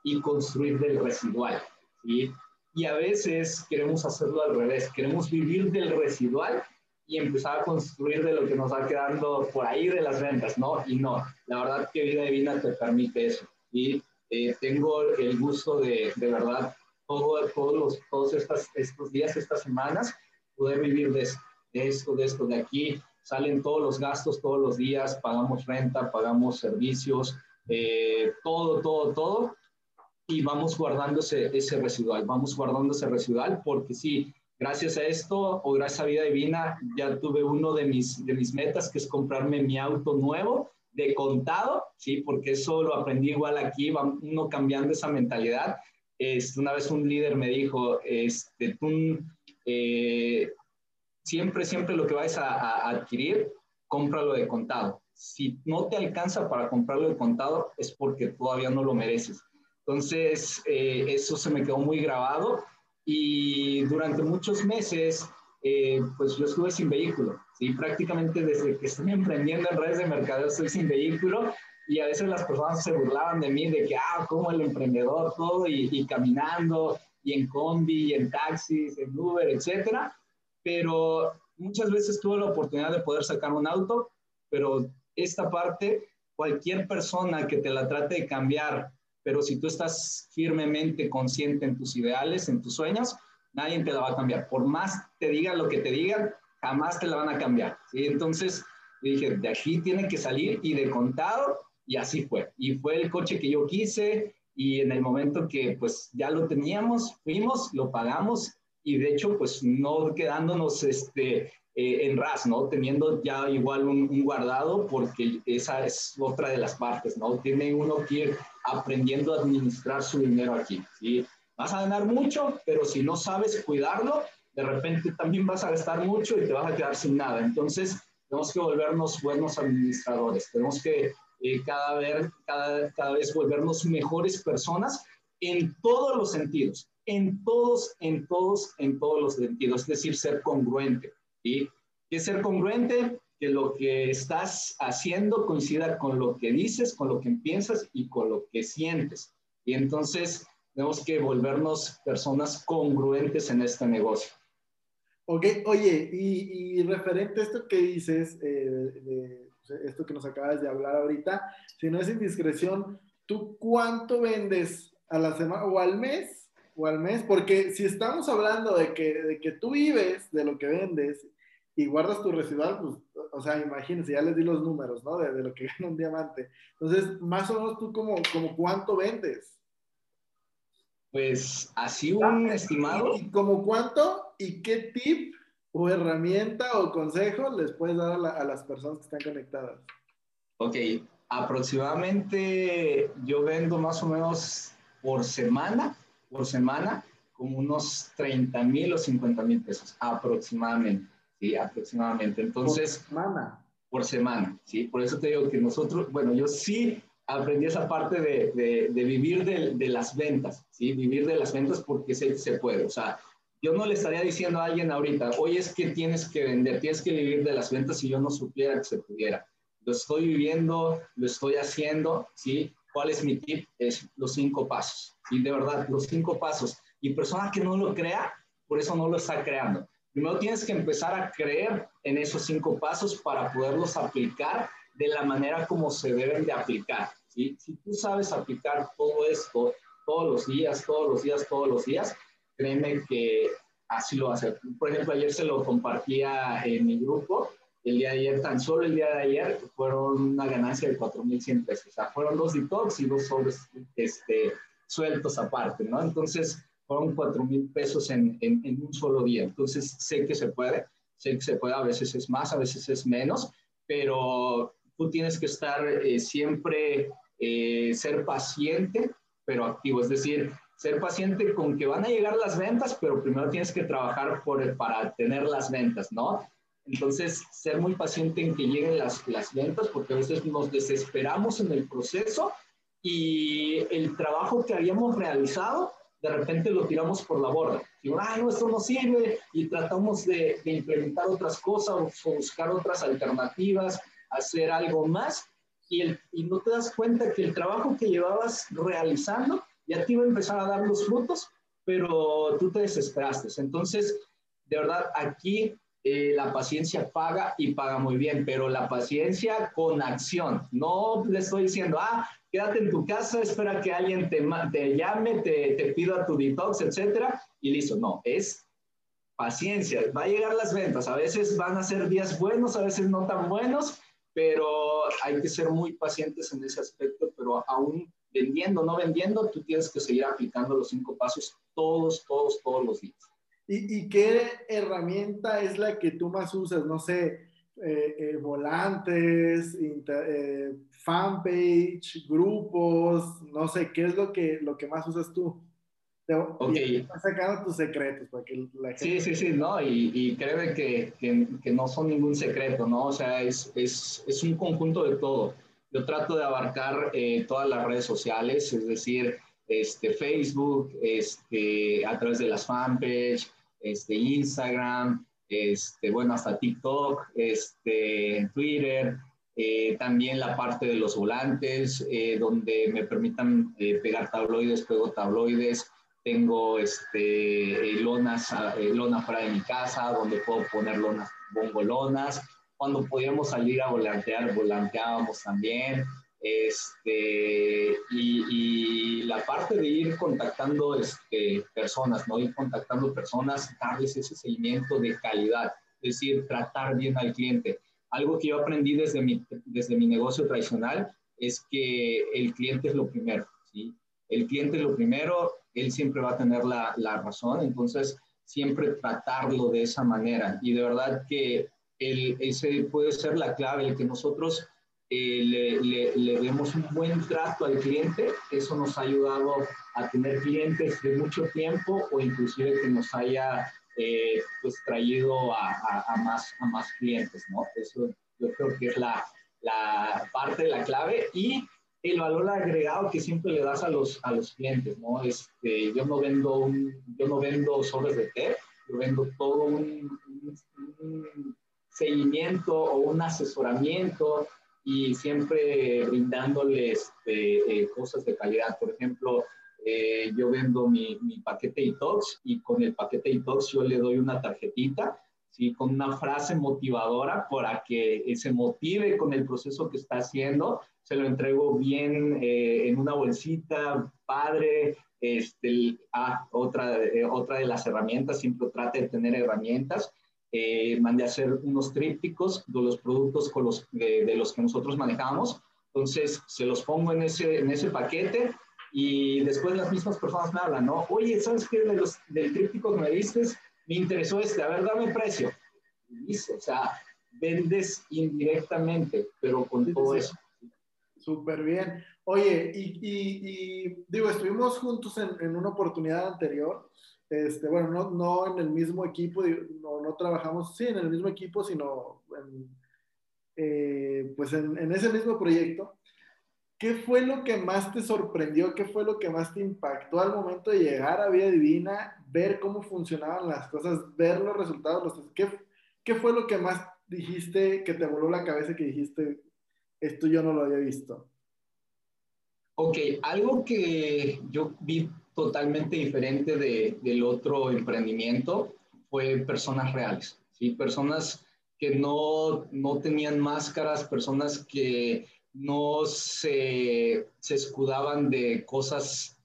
y construir del residual, ¿sí? Y a veces queremos hacerlo al revés, queremos vivir del residual y empezar a construir de lo que nos va quedando por ahí de las ventas, ¿no? Y no, la verdad que Vida Divina te permite eso, ¿sí? Eh, tengo el gusto de, de verdad, todo, todos, los, todos estas, estos días, estas semanas, poder vivir de, esto, de esto, de aquí. Salen todos los gastos todos los días, pagamos renta, pagamos servicios, eh, todo, todo, todo. Y vamos guardando ese, ese residual, vamos guardando ese residual porque sí, gracias a esto o gracias a Vida Divina ya tuve uno de mis, de mis metas que es comprarme mi auto nuevo de contado, ¿sí? Porque eso lo aprendí igual aquí, va uno cambiando esa mentalidad. Este, una vez un líder me dijo, este, tú eh, siempre, siempre lo que vayas a, adquirir, cómpralo de contado, si no te alcanza para comprarlo de contado, es porque todavía no lo mereces. Entonces, eh, eso se me quedó muy grabado y durante muchos meses, eh, pues yo estuve sin vehículo. ¿sí? Prácticamente desde que estoy emprendiendo en redes de mercadeo estoy sin vehículo y a veces las personas se burlaban de mí de que, ah, como el emprendedor, todo, y, y caminando, y en combi, y en taxis, en Uber, etcétera. Pero muchas veces tuve la oportunidad de poder sacar un auto, pero esta parte, cualquier persona que te la trate de cambiar, pero si tú estás firmemente consciente en tus ideales, en tus sueños, nadie te la va a cambiar. Por más te digan lo que te digan, jamás te la van a cambiar. ¿sí? Entonces dije, de aquí tiene que salir y de contado, y así fue. Y fue el coche que yo quise y en el momento que pues ya lo teníamos, fuimos, lo pagamos y de hecho pues no quedándonos este, eh, en RAS, ¿no? Teniendo ya igual un, guardado, porque esa es otra de las partes, ¿no? Tiene uno que ir aprendiendo a administrar su dinero aquí, ¿sí? Vas a ganar mucho, pero si no sabes cuidarlo, de repente también vas a gastar mucho y te vas a quedar sin nada. Entonces, tenemos que volvernos buenos administradores, tenemos que eh, cada, vez, cada, cada vez volvernos mejores personas en todos los sentidos, en todos, en todos, en todos los sentidos, es decir, ser congruente. ¿sí? Que ser congruente, que lo que estás haciendo coincida con lo que dices, con lo que piensas y con lo que sientes. Y entonces tenemos que volvernos personas congruentes en este negocio. Ok, oye, y, referente a esto que dices, eh, esto que nos acabas de hablar ahorita, si no es indiscreción, ¿tú cuánto vendes a la semana o al mes o al mes, porque si estamos hablando de que, de que tú vives de lo que vendes y guardas tu residual, pues, o sea, imagínense, ya les di los números, ¿no? De, de lo que gana un diamante. Entonces, más o menos tú como, como cuánto vendes. Pues así un estimado. ¿Y como cuánto? ¿Y qué tip o herramienta o consejo les puedes dar a, a las personas que están conectadas? Ok, aproximadamente yo vendo más o menos por semana por semana como unos 30 mil o 50 mil pesos aproximadamente, ¿sí? Aproximadamente. Entonces... Por semana. Por semana, ¿sí? Por eso te digo que nosotros, bueno, yo sí aprendí esa parte de, de, vivir de, de, las ventas, ¿sí? Vivir de las ventas porque se, se puede. O sea, yo no le estaría diciendo a alguien ahorita, oye, es que tienes que vender, tienes que vivir de las ventas si yo no supiera que se pudiera. Lo estoy viviendo, lo estoy haciendo, ¿sí? ¿Cuál es mi tip? Es los cinco pasos. Y de verdad, los cinco pasos. Y persona que no lo crea, por eso no lo está creando. Primero tienes que empezar a creer en esos cinco pasos para poderlos aplicar de la manera como se deben de aplicar. ¿sí? Si tú sabes aplicar todo esto todos los días, todos los días, todos los días, créeme que así lo va a hacer. Por ejemplo, ayer se lo compartía en mi grupo el día de ayer, tan solo el día de ayer, fueron una ganancia de 4.100 pesos. O sea, fueron dos detox y dos sobres este, sueltos aparte, ¿no? Entonces, fueron 4.000 pesos en, en, un solo día. Entonces, sé que se puede, sé que se puede, a veces es más, a veces es menos, pero tú tienes que estar eh, siempre, eh, ser paciente, pero activo. Es decir, ser paciente con que van a llegar las ventas, pero primero tienes que trabajar por, para tener las ventas, ¿no? Entonces, ser muy paciente en que lleguen las, las ventas, porque a veces nos desesperamos en el proceso y el trabajo que habíamos realizado, de repente lo tiramos por la borda. Digo, ay, no, esto no sirve, y tratamos de, de implementar otras cosas o buscar otras alternativas, hacer algo más, y, el, y no te das cuenta que el trabajo que llevabas realizando ya te iba a empezar a dar los frutos, pero tú te desesperaste. Entonces, de verdad, aquí eh, la paciencia paga y paga muy bien, pero la paciencia con acción. No le estoy diciendo, ah, quédate en tu casa, espera que alguien te, te llame, te, te pida tu detox, etcétera, y listo. No, es paciencia. Va a llegar las ventas. A veces van a ser días buenos, a veces no tan buenos, pero hay que ser muy pacientes en ese aspecto, pero aún vendiendo, no vendiendo, tú tienes que seguir aplicando los cinco pasos todos, todos, todos los días. ¿Y, qué herramienta es la que tú más usas? No sé, eh, eh, volantes, eh, fanpage, grupos, no sé, ¿qué es lo que, lo que más usas tú? okay. sacando tus secretos para que la gente... Sí, sí, sí, no, y, y créeme que, que, que, no son ningún secreto, ¿no? O sea, es, es, es un conjunto de todo. Yo trato de abarcar eh, todas las redes sociales, es decir, este, Facebook, este, a través de las fanpage, este, Instagram, este, bueno, hasta TikTok, este, Twitter, eh, también la parte de los volantes, eh, donde me permitan eh, pegar tabloides, pego tabloides, tengo este, lonas, lona fuera de mi casa, donde puedo poner lonas, bongolonas. Cuando podíamos salir a volantear, volanteábamos también. Este, y, la parte de ir contactando este, personas, ¿no? Ir contactando personas, darles ese seguimiento de calidad, es decir, tratar bien al cliente. Algo que yo aprendí desde mi, desde mi negocio tradicional es que el cliente es lo primero, ¿sí? El cliente es lo primero, él siempre va a tener la, la razón, entonces siempre tratarlo de esa manera. Y de verdad que el, ese puede ser la clave, el que nosotros eh, le, le, demos un buen trato al cliente, eso nos ha ayudado a tener clientes de mucho tiempo o inclusive que nos haya eh, pues traído a, a, más, a más clientes, ¿no? Eso yo creo que es la, la parte, la clave y el valor agregado que siempre le das a los, a los clientes, ¿no? Este, yo no vendo un, yo no vendo sobres de té, yo vendo todo un, un seguimiento o un asesoramiento y siempre brindándoles este, eh, cosas de calidad. Por ejemplo, eh, yo vendo mi, mi, paquete detox y con el paquete detox yo le doy una tarjetita, ¿sí? con una frase motivadora para que se motive con el proceso que está haciendo. Se lo entrego bien eh, en una bolsita, padre. Este, ah, otra, otra de las herramientas, siempre trate de tener herramientas eh, mandé a hacer unos trípticos de los productos con los, de, los que nosotros manejamos. Entonces, se los pongo en ese, en ese paquete y después las mismas personas me hablan, ¿no? Oye, ¿sabes qué? De los, del tríptico que me diste, me interesó este, a ver, dame el precio. Y o sea, vendes indirectamente, pero con todo eso. Súper bien. Oye, y, y, digo, estuvimos juntos en, en, una oportunidad anterior este, bueno, no, no, en el mismo equipo, no, no, trabajamos, sí, en el mismo equipo, sino en, eh, pues en, en, ese mismo proyecto. ¿Qué fue lo que más te sorprendió? ¿Qué fue lo que más te impactó al momento de llegar a Vida Divina, ver cómo funcionaban las cosas, ver los resultados? Los, ¿qué, ¿Qué fue lo que más dijiste, que te voló la cabeza, que dijiste, esto yo no lo había visto? Ok, algo que yo vi totalmente diferente de, del otro emprendimiento fue personas reales, ¿sí? personas que no, no tenían máscaras, personas que no se, se escudaban de cosas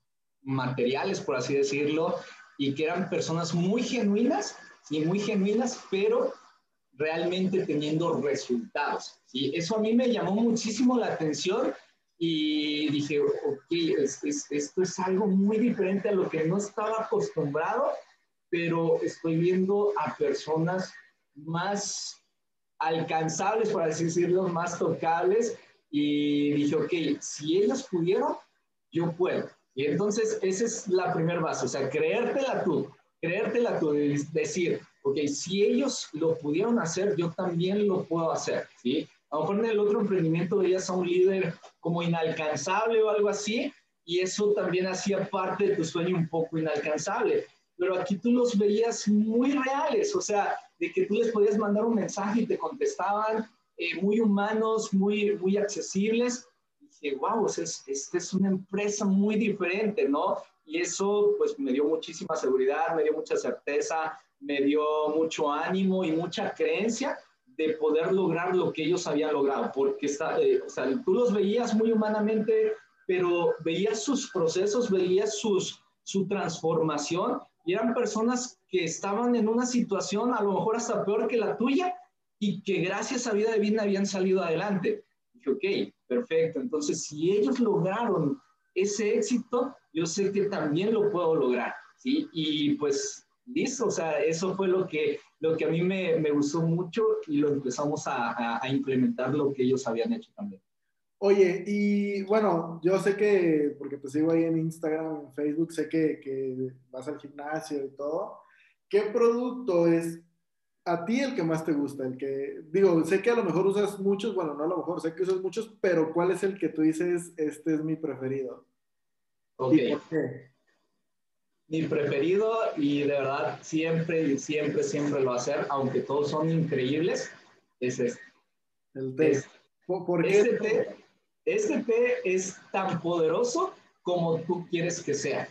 materiales, por así decirlo, y que eran personas muy genuinas, y muy genuinas, pero realmente teniendo resultados. ¿sí? Eso a mí me llamó muchísimo la atención y dije, ok, esto es algo muy diferente a lo que no estaba acostumbrado, pero estoy viendo a personas más alcanzables, por así decirlo, más tocables, y dije, ok, si ellos pudieron, yo puedo. Y entonces esa es la primera base, o sea, creértela tú, creértela tú, decir, ok, si ellos lo pudieron hacer, yo también lo puedo hacer, ¿sí? A lo mejor en el otro emprendimiento veías a un líder como inalcanzable o algo así, y eso también hacía parte de tu sueño un poco inalcanzable. Pero aquí tú los veías muy reales, o sea, de que tú les podías mandar un mensaje y te contestaban, eh, muy humanos, muy, muy accesibles. Y dije, wow, esta es, es una empresa muy diferente, ¿no? Y eso pues me dio muchísima seguridad, me dio mucha certeza, me dio mucho ánimo y mucha creencia de poder lograr lo que ellos habían logrado, porque está, eh, o sea, tú los veías muy humanamente, pero veías sus procesos, veías sus, su transformación y eran personas que estaban en una situación a lo mejor hasta peor que la tuya y que gracias a Vida Divina habían salido adelante. Dije, ok, perfecto, entonces si ellos lograron ese éxito, yo sé que también lo puedo lograr, ¿sí? Y pues listo, o sea, eso fue lo que lo que a mí me, me gustó mucho y lo empezamos a, a, implementar lo que ellos habían hecho también. Oye, y bueno, yo sé que, porque te sigo ahí en Instagram, en Facebook, sé que, que vas al gimnasio y todo. ¿Qué producto es a ti el que más te gusta? El que, digo, sé que a lo mejor usas muchos, bueno, no a lo mejor, sé que usas muchos, pero ¿cuál es el que tú dices, este es mi preferido? Ok. por qué? Mi preferido y de verdad siempre, siempre, siempre lo va a hacer, aunque todos son increíbles, es este. El té. ¿Por qué? Este té, este té es tan poderoso como tú quieres que sea.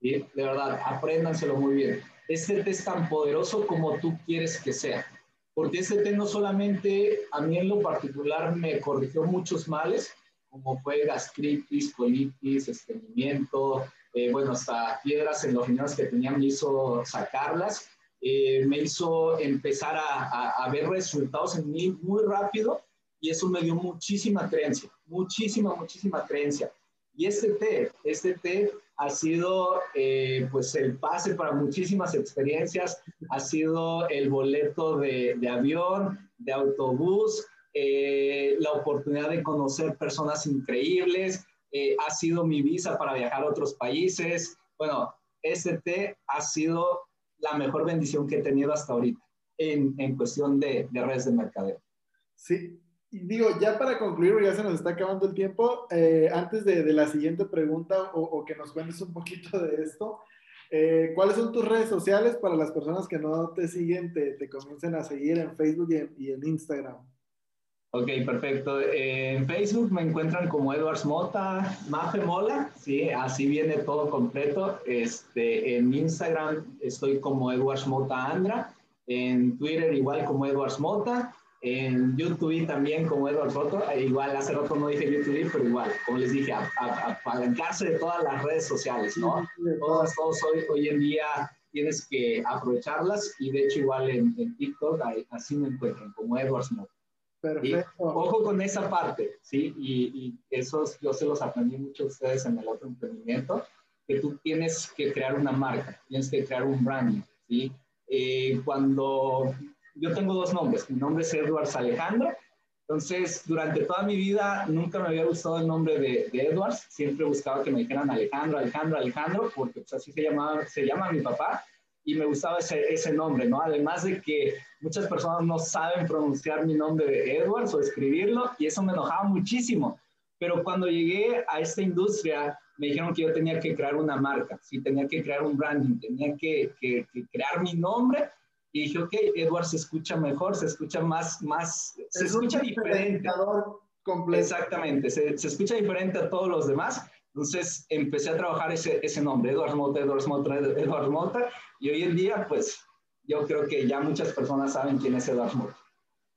¿sí? De verdad, apréndanselo muy bien este té es tan poderoso como tú quieres que sea. Porque este té no solamente a mí en lo particular me corrigió muchos males, como fue gastritis, colitis, estreñimiento, eh, bueno, hasta piedras en los riñones que tenía me hizo sacarlas, eh, me hizo empezar a, a, ver resultados en mí muy rápido y eso me dio muchísima creencia, muchísima, muchísima creencia. Y este té, este té ha sido eh, pues el pase para muchísimas experiencias, ha sido el boleto de, de avión, de autobús, eh, la oportunidad de conocer personas increíbles, eh, ha sido mi visa para viajar a otros países. Bueno, té ha sido la mejor bendición que he tenido hasta ahorita en, en cuestión de, de redes de mercadeo. Sí, y digo, ya para concluir, ya se nos está acabando el tiempo, eh, antes de, de, la siguiente pregunta o, o, que nos cuentes un poquito de esto, eh, ¿cuáles son tus redes sociales para las personas que no te siguen, te, te comiencen a seguir en Facebook y en, y en Instagram? Ok, perfecto. en Facebook me encuentran como Edwards Mota, Mafe Mola, sí, así viene todo completo. Este, en Instagram estoy como Edwards Mota Andra, en Twitter igual como Edwards Mota en YouTube también como Edward Soto, e igual hace rato no dije YouTube, pero igual, como les dije, apalancarse de todas las redes sociales, ¿no? Todos, todos hoy, hoy en día tienes que aprovecharlas y de hecho igual en, TikTok así me encuentran como Edward Soto. Perfecto. ojo con esa parte, ¿sí? Y, y esos yo se los aprendí mucho a ustedes en el otro emprendimiento, que tú tienes que crear una marca, tienes que crear un branding, ¿sí? Eh, cuando yo tengo dos nombres. Mi nombre es Edwards Alejandro. Entonces, durante toda mi vida nunca me había gustado el nombre de, de Edwards. Siempre buscaba que me dijeran Alejandro, Alejandro, Alejandro, porque pues, así se, llamaba, se llama mi papá y me gustaba ese, ese nombre, ¿no? Además de que muchas personas no saben pronunciar mi nombre de Edwards o escribirlo y eso me enojaba muchísimo. Pero cuando llegué a esta industria, me dijeron que yo tenía que crear una marca, sí, tenía que crear un branding, tenía que, que, que crear mi nombre y dije, ok, Edward se escucha mejor, se escucha más, más, se escucha diferente. Completo. Exactamente, se, se, escucha diferente a todos los demás. Entonces empecé a trabajar ese, ese nombre, Edward Mota, Edward Mota, Edward Mota, y hoy en día, pues yo creo que ya muchas personas saben quién es Edward Mota.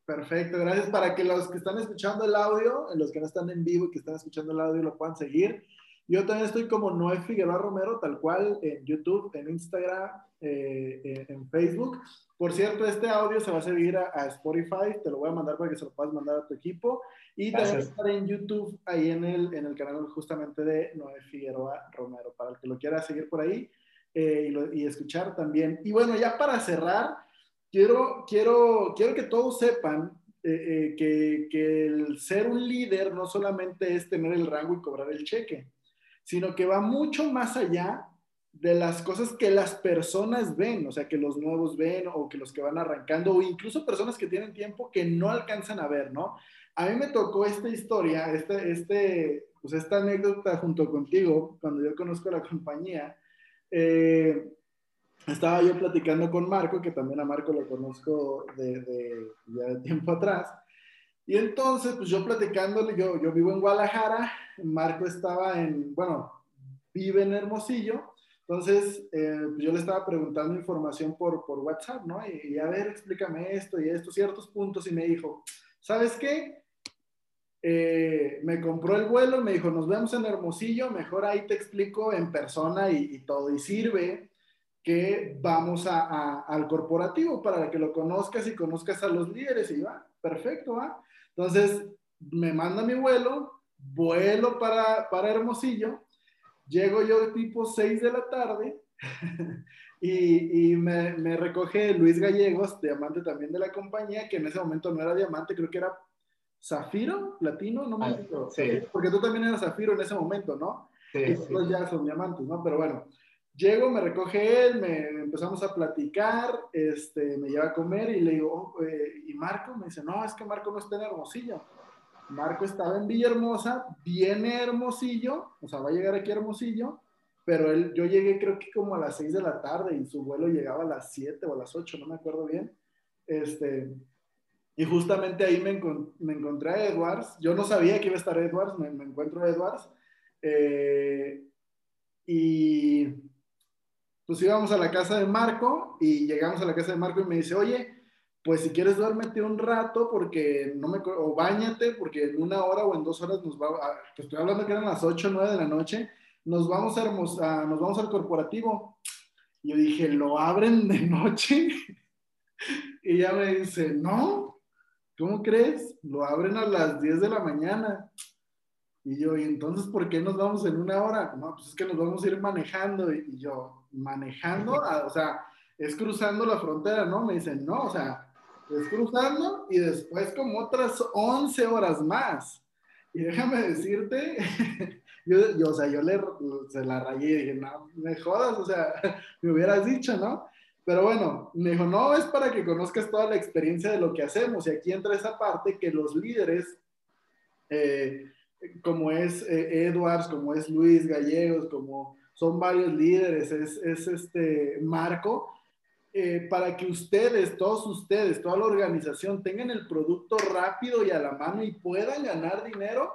Perfecto, gracias. Para que los que están escuchando el audio, los que no están en vivo y que están escuchando el audio lo puedan seguir. Yo también estoy como Noé Figueroa Romero, tal cual, en YouTube, en Instagram, eh, en Facebook. Por cierto, este audio se va a seguir a, Spotify, te lo voy a mandar para que se lo puedas mandar a tu equipo. Y también estar en YouTube, ahí en el, en el canal justamente de Noé Figueroa Romero, para el que lo quiera seguir por ahí eh, y, y, escuchar también. Y bueno, ya para cerrar, quiero, quiero, quiero que todos sepan eh, que, que el ser un líder no solamente es tener el rango y cobrar el cheque sino que va mucho más allá de las cosas que las personas ven, o sea, que los nuevos ven o que los que van arrancando, o incluso personas que tienen tiempo que no alcanzan a ver, ¿no? A mí me tocó esta historia, este, este, pues esta anécdota junto contigo, cuando yo conozco la compañía, eh, estaba yo platicando con Marco, que también a Marco lo conozco de, ya de tiempo atrás, y entonces, pues yo platicándole, yo, yo vivo en Guadalajara, Marco estaba en, bueno, vive en Hermosillo, entonces eh, pues yo le estaba preguntando información por, por WhatsApp, ¿no? Y, a ver, explícame esto y estos ciertos puntos, y me dijo, ¿sabes qué? Eh, me compró el vuelo, me dijo, nos vemos en Hermosillo, mejor ahí te explico en persona y, y todo, y sirve que vamos a, al corporativo para que lo conozcas y conozcas a los líderes, y va, perfecto, va. Entonces, me manda mi vuelo, vuelo para, para Hermosillo, llego yo tipo 6 de la tarde y, y me, me, recoge Luis Gallegos, diamante también de la compañía, que en ese momento no era diamante, creo que era zafiro, platino, no me Ah, acuerdo. sí. Porque tú también eras zafiro en ese momento, ¿no? Sí, y sí. después ya son diamantes, ¿no? Pero bueno, llego, me recoge él, me empezamos a platicar, este, me lleva a comer y le digo, "Oh, eh, ¿y Marco? Me dice, no, es que Marco no está en Hermosillo. Marco estaba en Villahermosa, viene a Hermosillo, o sea, va a llegar aquí a Hermosillo, pero él, yo llegué creo que como a las 6 de la tarde y su vuelo llegaba a las 7 o a las 8, no me acuerdo bien. Este, y justamente ahí me, me encontré a Edwards. Yo no sabía que iba a estar Edwards, me, me encuentro a Edwards. eh, y pues íbamos a la casa de Marco y llegamos a la casa de Marco y me dice, oye, pues si quieres duérmete un rato porque no me, o bañate porque en una hora o en dos horas nos va, a, estoy hablando que eran las 8 o 9 de la noche, nos vamos, a a- nos vamos al corporativo. Y yo dije, ¿lo abren de noche? y ella me dice, no, ¿cómo crees? Lo abren a las 10 de la mañana. Y yo, ¿y entonces por qué nos vamos en una hora? No, pues es que nos vamos a ir manejando. Y yo, ¿manejando? O sea, es cruzando la frontera, ¿no? Me dicen, no, o sea, es cruzando y después como otras 11 horas más. Y déjame decirte, yo, yo, o sea, yo le, se la rayé y dije, no, me jodas, o sea, me hubieras dicho, ¿no? Pero bueno, me dijo, no, es para que conozcas toda la experiencia de lo que hacemos. Y aquí entra esa parte que los líderes, eh, como es eh, Edwards, como es Luis Gallegos, como son varios líderes, es, es este Marco, eh, para que ustedes, todos ustedes, toda la organización tengan el producto rápido y a la mano y puedan ganar dinero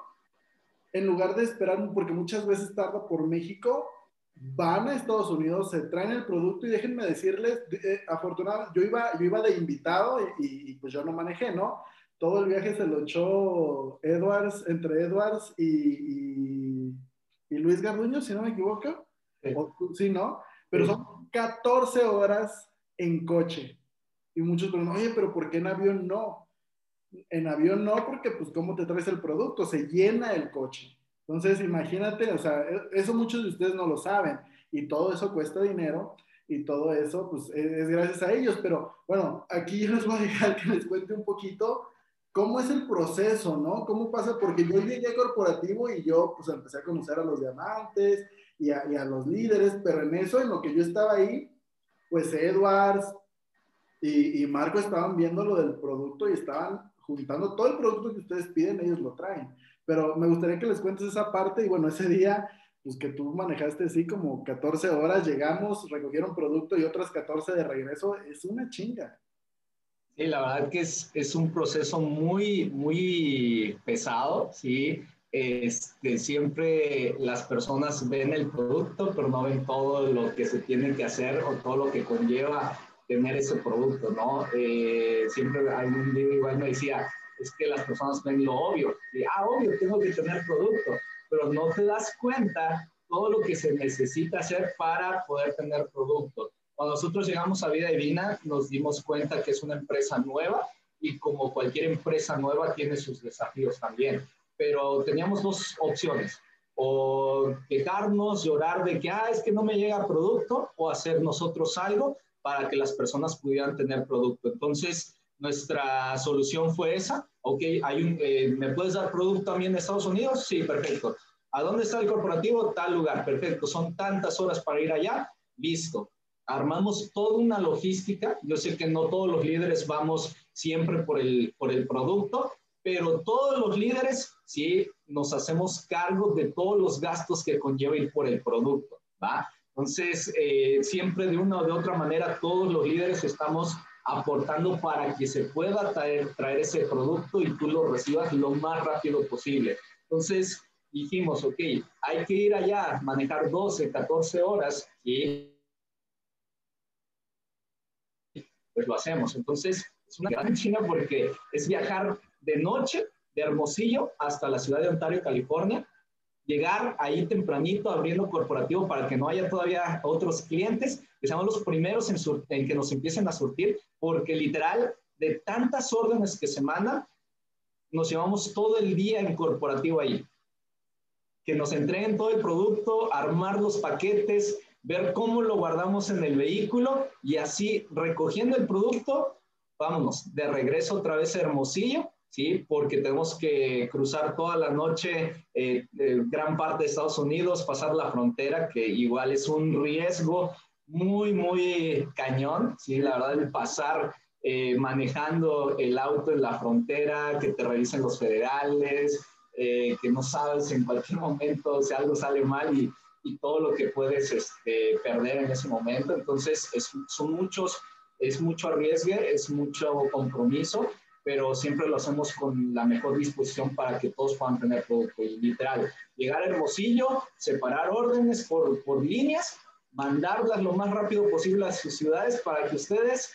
en lugar de esperar, porque muchas veces tarda por México, van a Estados Unidos, se traen el producto y déjenme decirles, eh, afortunadamente, yo iba, yo iba de invitado y, y, pues yo no manejé, ¿no? Todo el viaje se lo echó Edwards, entre Edwards y, y, y Luis Garduño, si no me equivoco. Sí, o, sí ¿no? Pero son 14 horas en coche. Y muchos preguntan, oye, pero ¿por qué en avión no? En avión no, porque pues cómo te traes el producto, se llena el coche. Entonces, imagínate, o sea, eso muchos de ustedes no lo saben y todo eso cuesta dinero y todo eso, pues es gracias a ellos. Pero bueno, aquí yo les voy a dejar que les cuente un poquito cómo es el proceso, ¿no? ¿Cómo pasa? Porque yo llegué corporativo y yo pues empecé a conocer a los diamantes y a, y a los líderes, pero en eso, en lo que yo estaba ahí, pues Edwards y, y Marco estaban viendo lo del producto y estaban juntando todo el producto que ustedes piden, ellos lo traen. Pero me gustaría que les cuentes esa parte y bueno, ese día, pues que tú manejaste así como 14 horas, llegamos, recogieron producto y otras 14 de regreso, es una chinga. Sí, la verdad que es, es un proceso muy, muy pesado, ¿sí? Este, siempre las personas ven el producto, pero no ven todo lo que se tiene que hacer o todo lo que conlleva tener ese producto, ¿no? Eh, siempre un libro igual me decía, es que las personas ven lo obvio. Y, ah, obvio, tengo que tener producto, pero no te das cuenta todo lo que se necesita hacer para poder tener producto. Cuando nosotros llegamos a Vida Divina, nos dimos cuenta que es una empresa nueva y como cualquier empresa nueva tiene sus desafíos también. Pero teníamos dos opciones, o quejarnos, llorar de que, ah, es que no me llega producto, o hacer nosotros algo para que las personas pudieran tener producto. Entonces, nuestra solución fue esa. Ok, hay un, eh, ¿me puedes dar producto también de Estados Unidos? Sí, perfecto. ¿A dónde está el corporativo? Tal lugar, perfecto. Son tantas horas para ir allá. Listo. Armamos toda una logística. Yo sé que no todos los líderes vamos siempre por el, por el producto, pero todos los líderes sí nos hacemos cargo de todos los gastos que conlleva ir por el producto. ¿va? Entonces, eh, siempre de una o de otra manera, todos los líderes estamos aportando para que se pueda traer, traer ese producto y tú lo recibas lo más rápido posible. Entonces, dijimos, ok, hay que ir allá, manejar 12, 14 horas y pues lo hacemos. Entonces, es una gran china porque es viajar de noche de Hermosillo hasta la ciudad de Ontario, California, llegar ahí tempranito abriendo corporativo para que no haya todavía otros clientes, que seamos los primeros en, que nos empiecen a surtir, porque literal, de tantas órdenes que se mandan, nos llevamos todo el día en corporativo ahí. Que nos entreguen todo el producto, armar los paquetes, ver cómo lo guardamos en el vehículo y así recogiendo el producto, vámonos, de regreso otra vez a Hermosillo, ¿sí? Porque tenemos que cruzar toda la noche eh, gran parte de Estados Unidos, pasar la frontera, que igual es un riesgo muy, muy cañón, ¿sí? La verdad, el pasar eh, manejando el auto en la frontera, que te revisen los federales, eh, que no sabes en cualquier momento si algo sale mal y, y todo lo que puedes este, perder en ese momento. Entonces, es, son muchos, es mucho arriesgue, es mucho compromiso pero siempre lo hacemos con la mejor disposición para que todos puedan tener producto. Y literal, llegar a Hermosillo, separar órdenes por, por líneas, mandarlas lo más rápido posible a sus ciudades para que ustedes,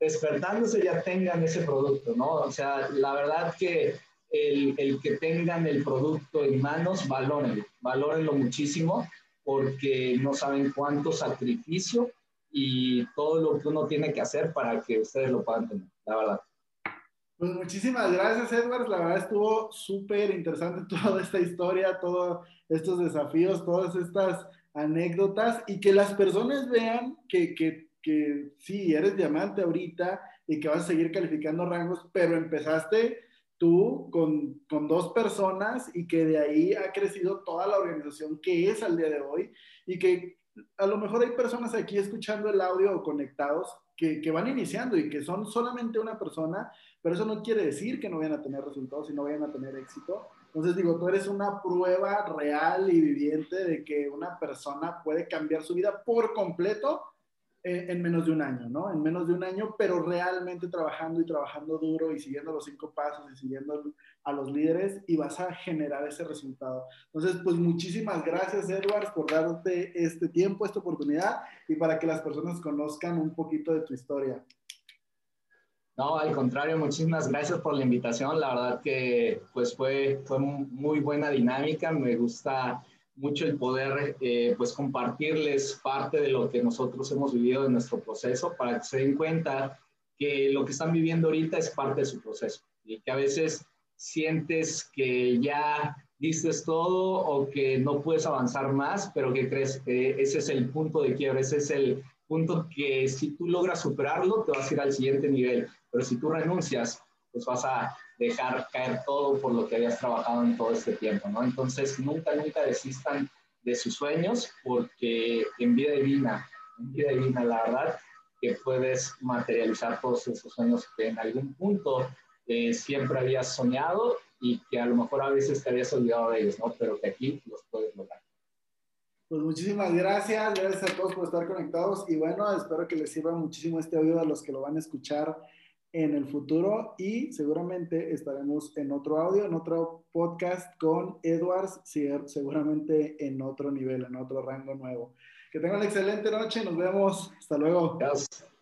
despertándose, ya tengan ese producto, ¿no? O sea, la verdad que el, el que tengan el producto en manos, valórenlo, valórenlo muchísimo, porque no saben cuánto sacrificio y todo lo que uno tiene que hacer para que ustedes lo puedan tener, la verdad. Pues muchísimas gracias, Edward. La verdad estuvo súper interesante toda esta historia, todos estos desafíos, todas estas anécdotas y que las personas vean que, que, que sí, eres diamante ahorita y que vas a seguir calificando rangos, pero empezaste tú con, con, dos personas y que de ahí ha crecido toda la organización que es al día de hoy y que a lo mejor hay personas aquí escuchando el audio o conectados que, van iniciando y que son solamente una persona, pero eso no quiere decir que no vayan a tener resultados y no vayan a tener éxito. Entonces digo, tú eres una prueba real y viviente de que una persona puede cambiar su vida por completo eh, en menos de un año, ¿no? En menos de un año, pero realmente trabajando y trabajando duro y siguiendo los cinco pasos y siguiendo a los líderes y vas a generar ese resultado. Entonces, pues muchísimas gracias, Edwards, por darte este tiempo, esta oportunidad y para que las personas conozcan un poquito de tu historia. No, al contrario, muchísimas gracias por la invitación. La verdad que pues fue, fue muy buena dinámica. Me gusta mucho el poder eh, pues compartirles parte de lo que nosotros hemos vivido en nuestro proceso para que se den cuenta que lo que están viviendo ahorita es parte de su proceso y que a veces sientes que ya dices todo o que no puedes avanzar más, pero que crees que ese es el punto de quiebre, ese es el punto que si tú logras superarlo, te vas a ir al siguiente nivel. Pero si tú renuncias, pues vas a dejar caer todo por lo que habías trabajado en todo este tiempo, ¿no? Entonces, nunca, nunca desistan de sus sueños porque en vida divina, en vida divina, la verdad, que puedes materializar todos esos sueños que en algún punto eh, siempre habías soñado y que a lo mejor a veces te habías olvidado de ellos, ¿no? Pero que aquí los puedes lograr. Pues muchísimas gracias, gracias a todos por estar conectados y bueno, espero que les sirva muchísimo este audio a los que lo van a escuchar en el futuro y seguramente estaremos en otro audio, en otro podcast con Edwards, seguramente en otro nivel, en otro rango nuevo. Que tengan una excelente noche, nos vemos, hasta luego. Gracias.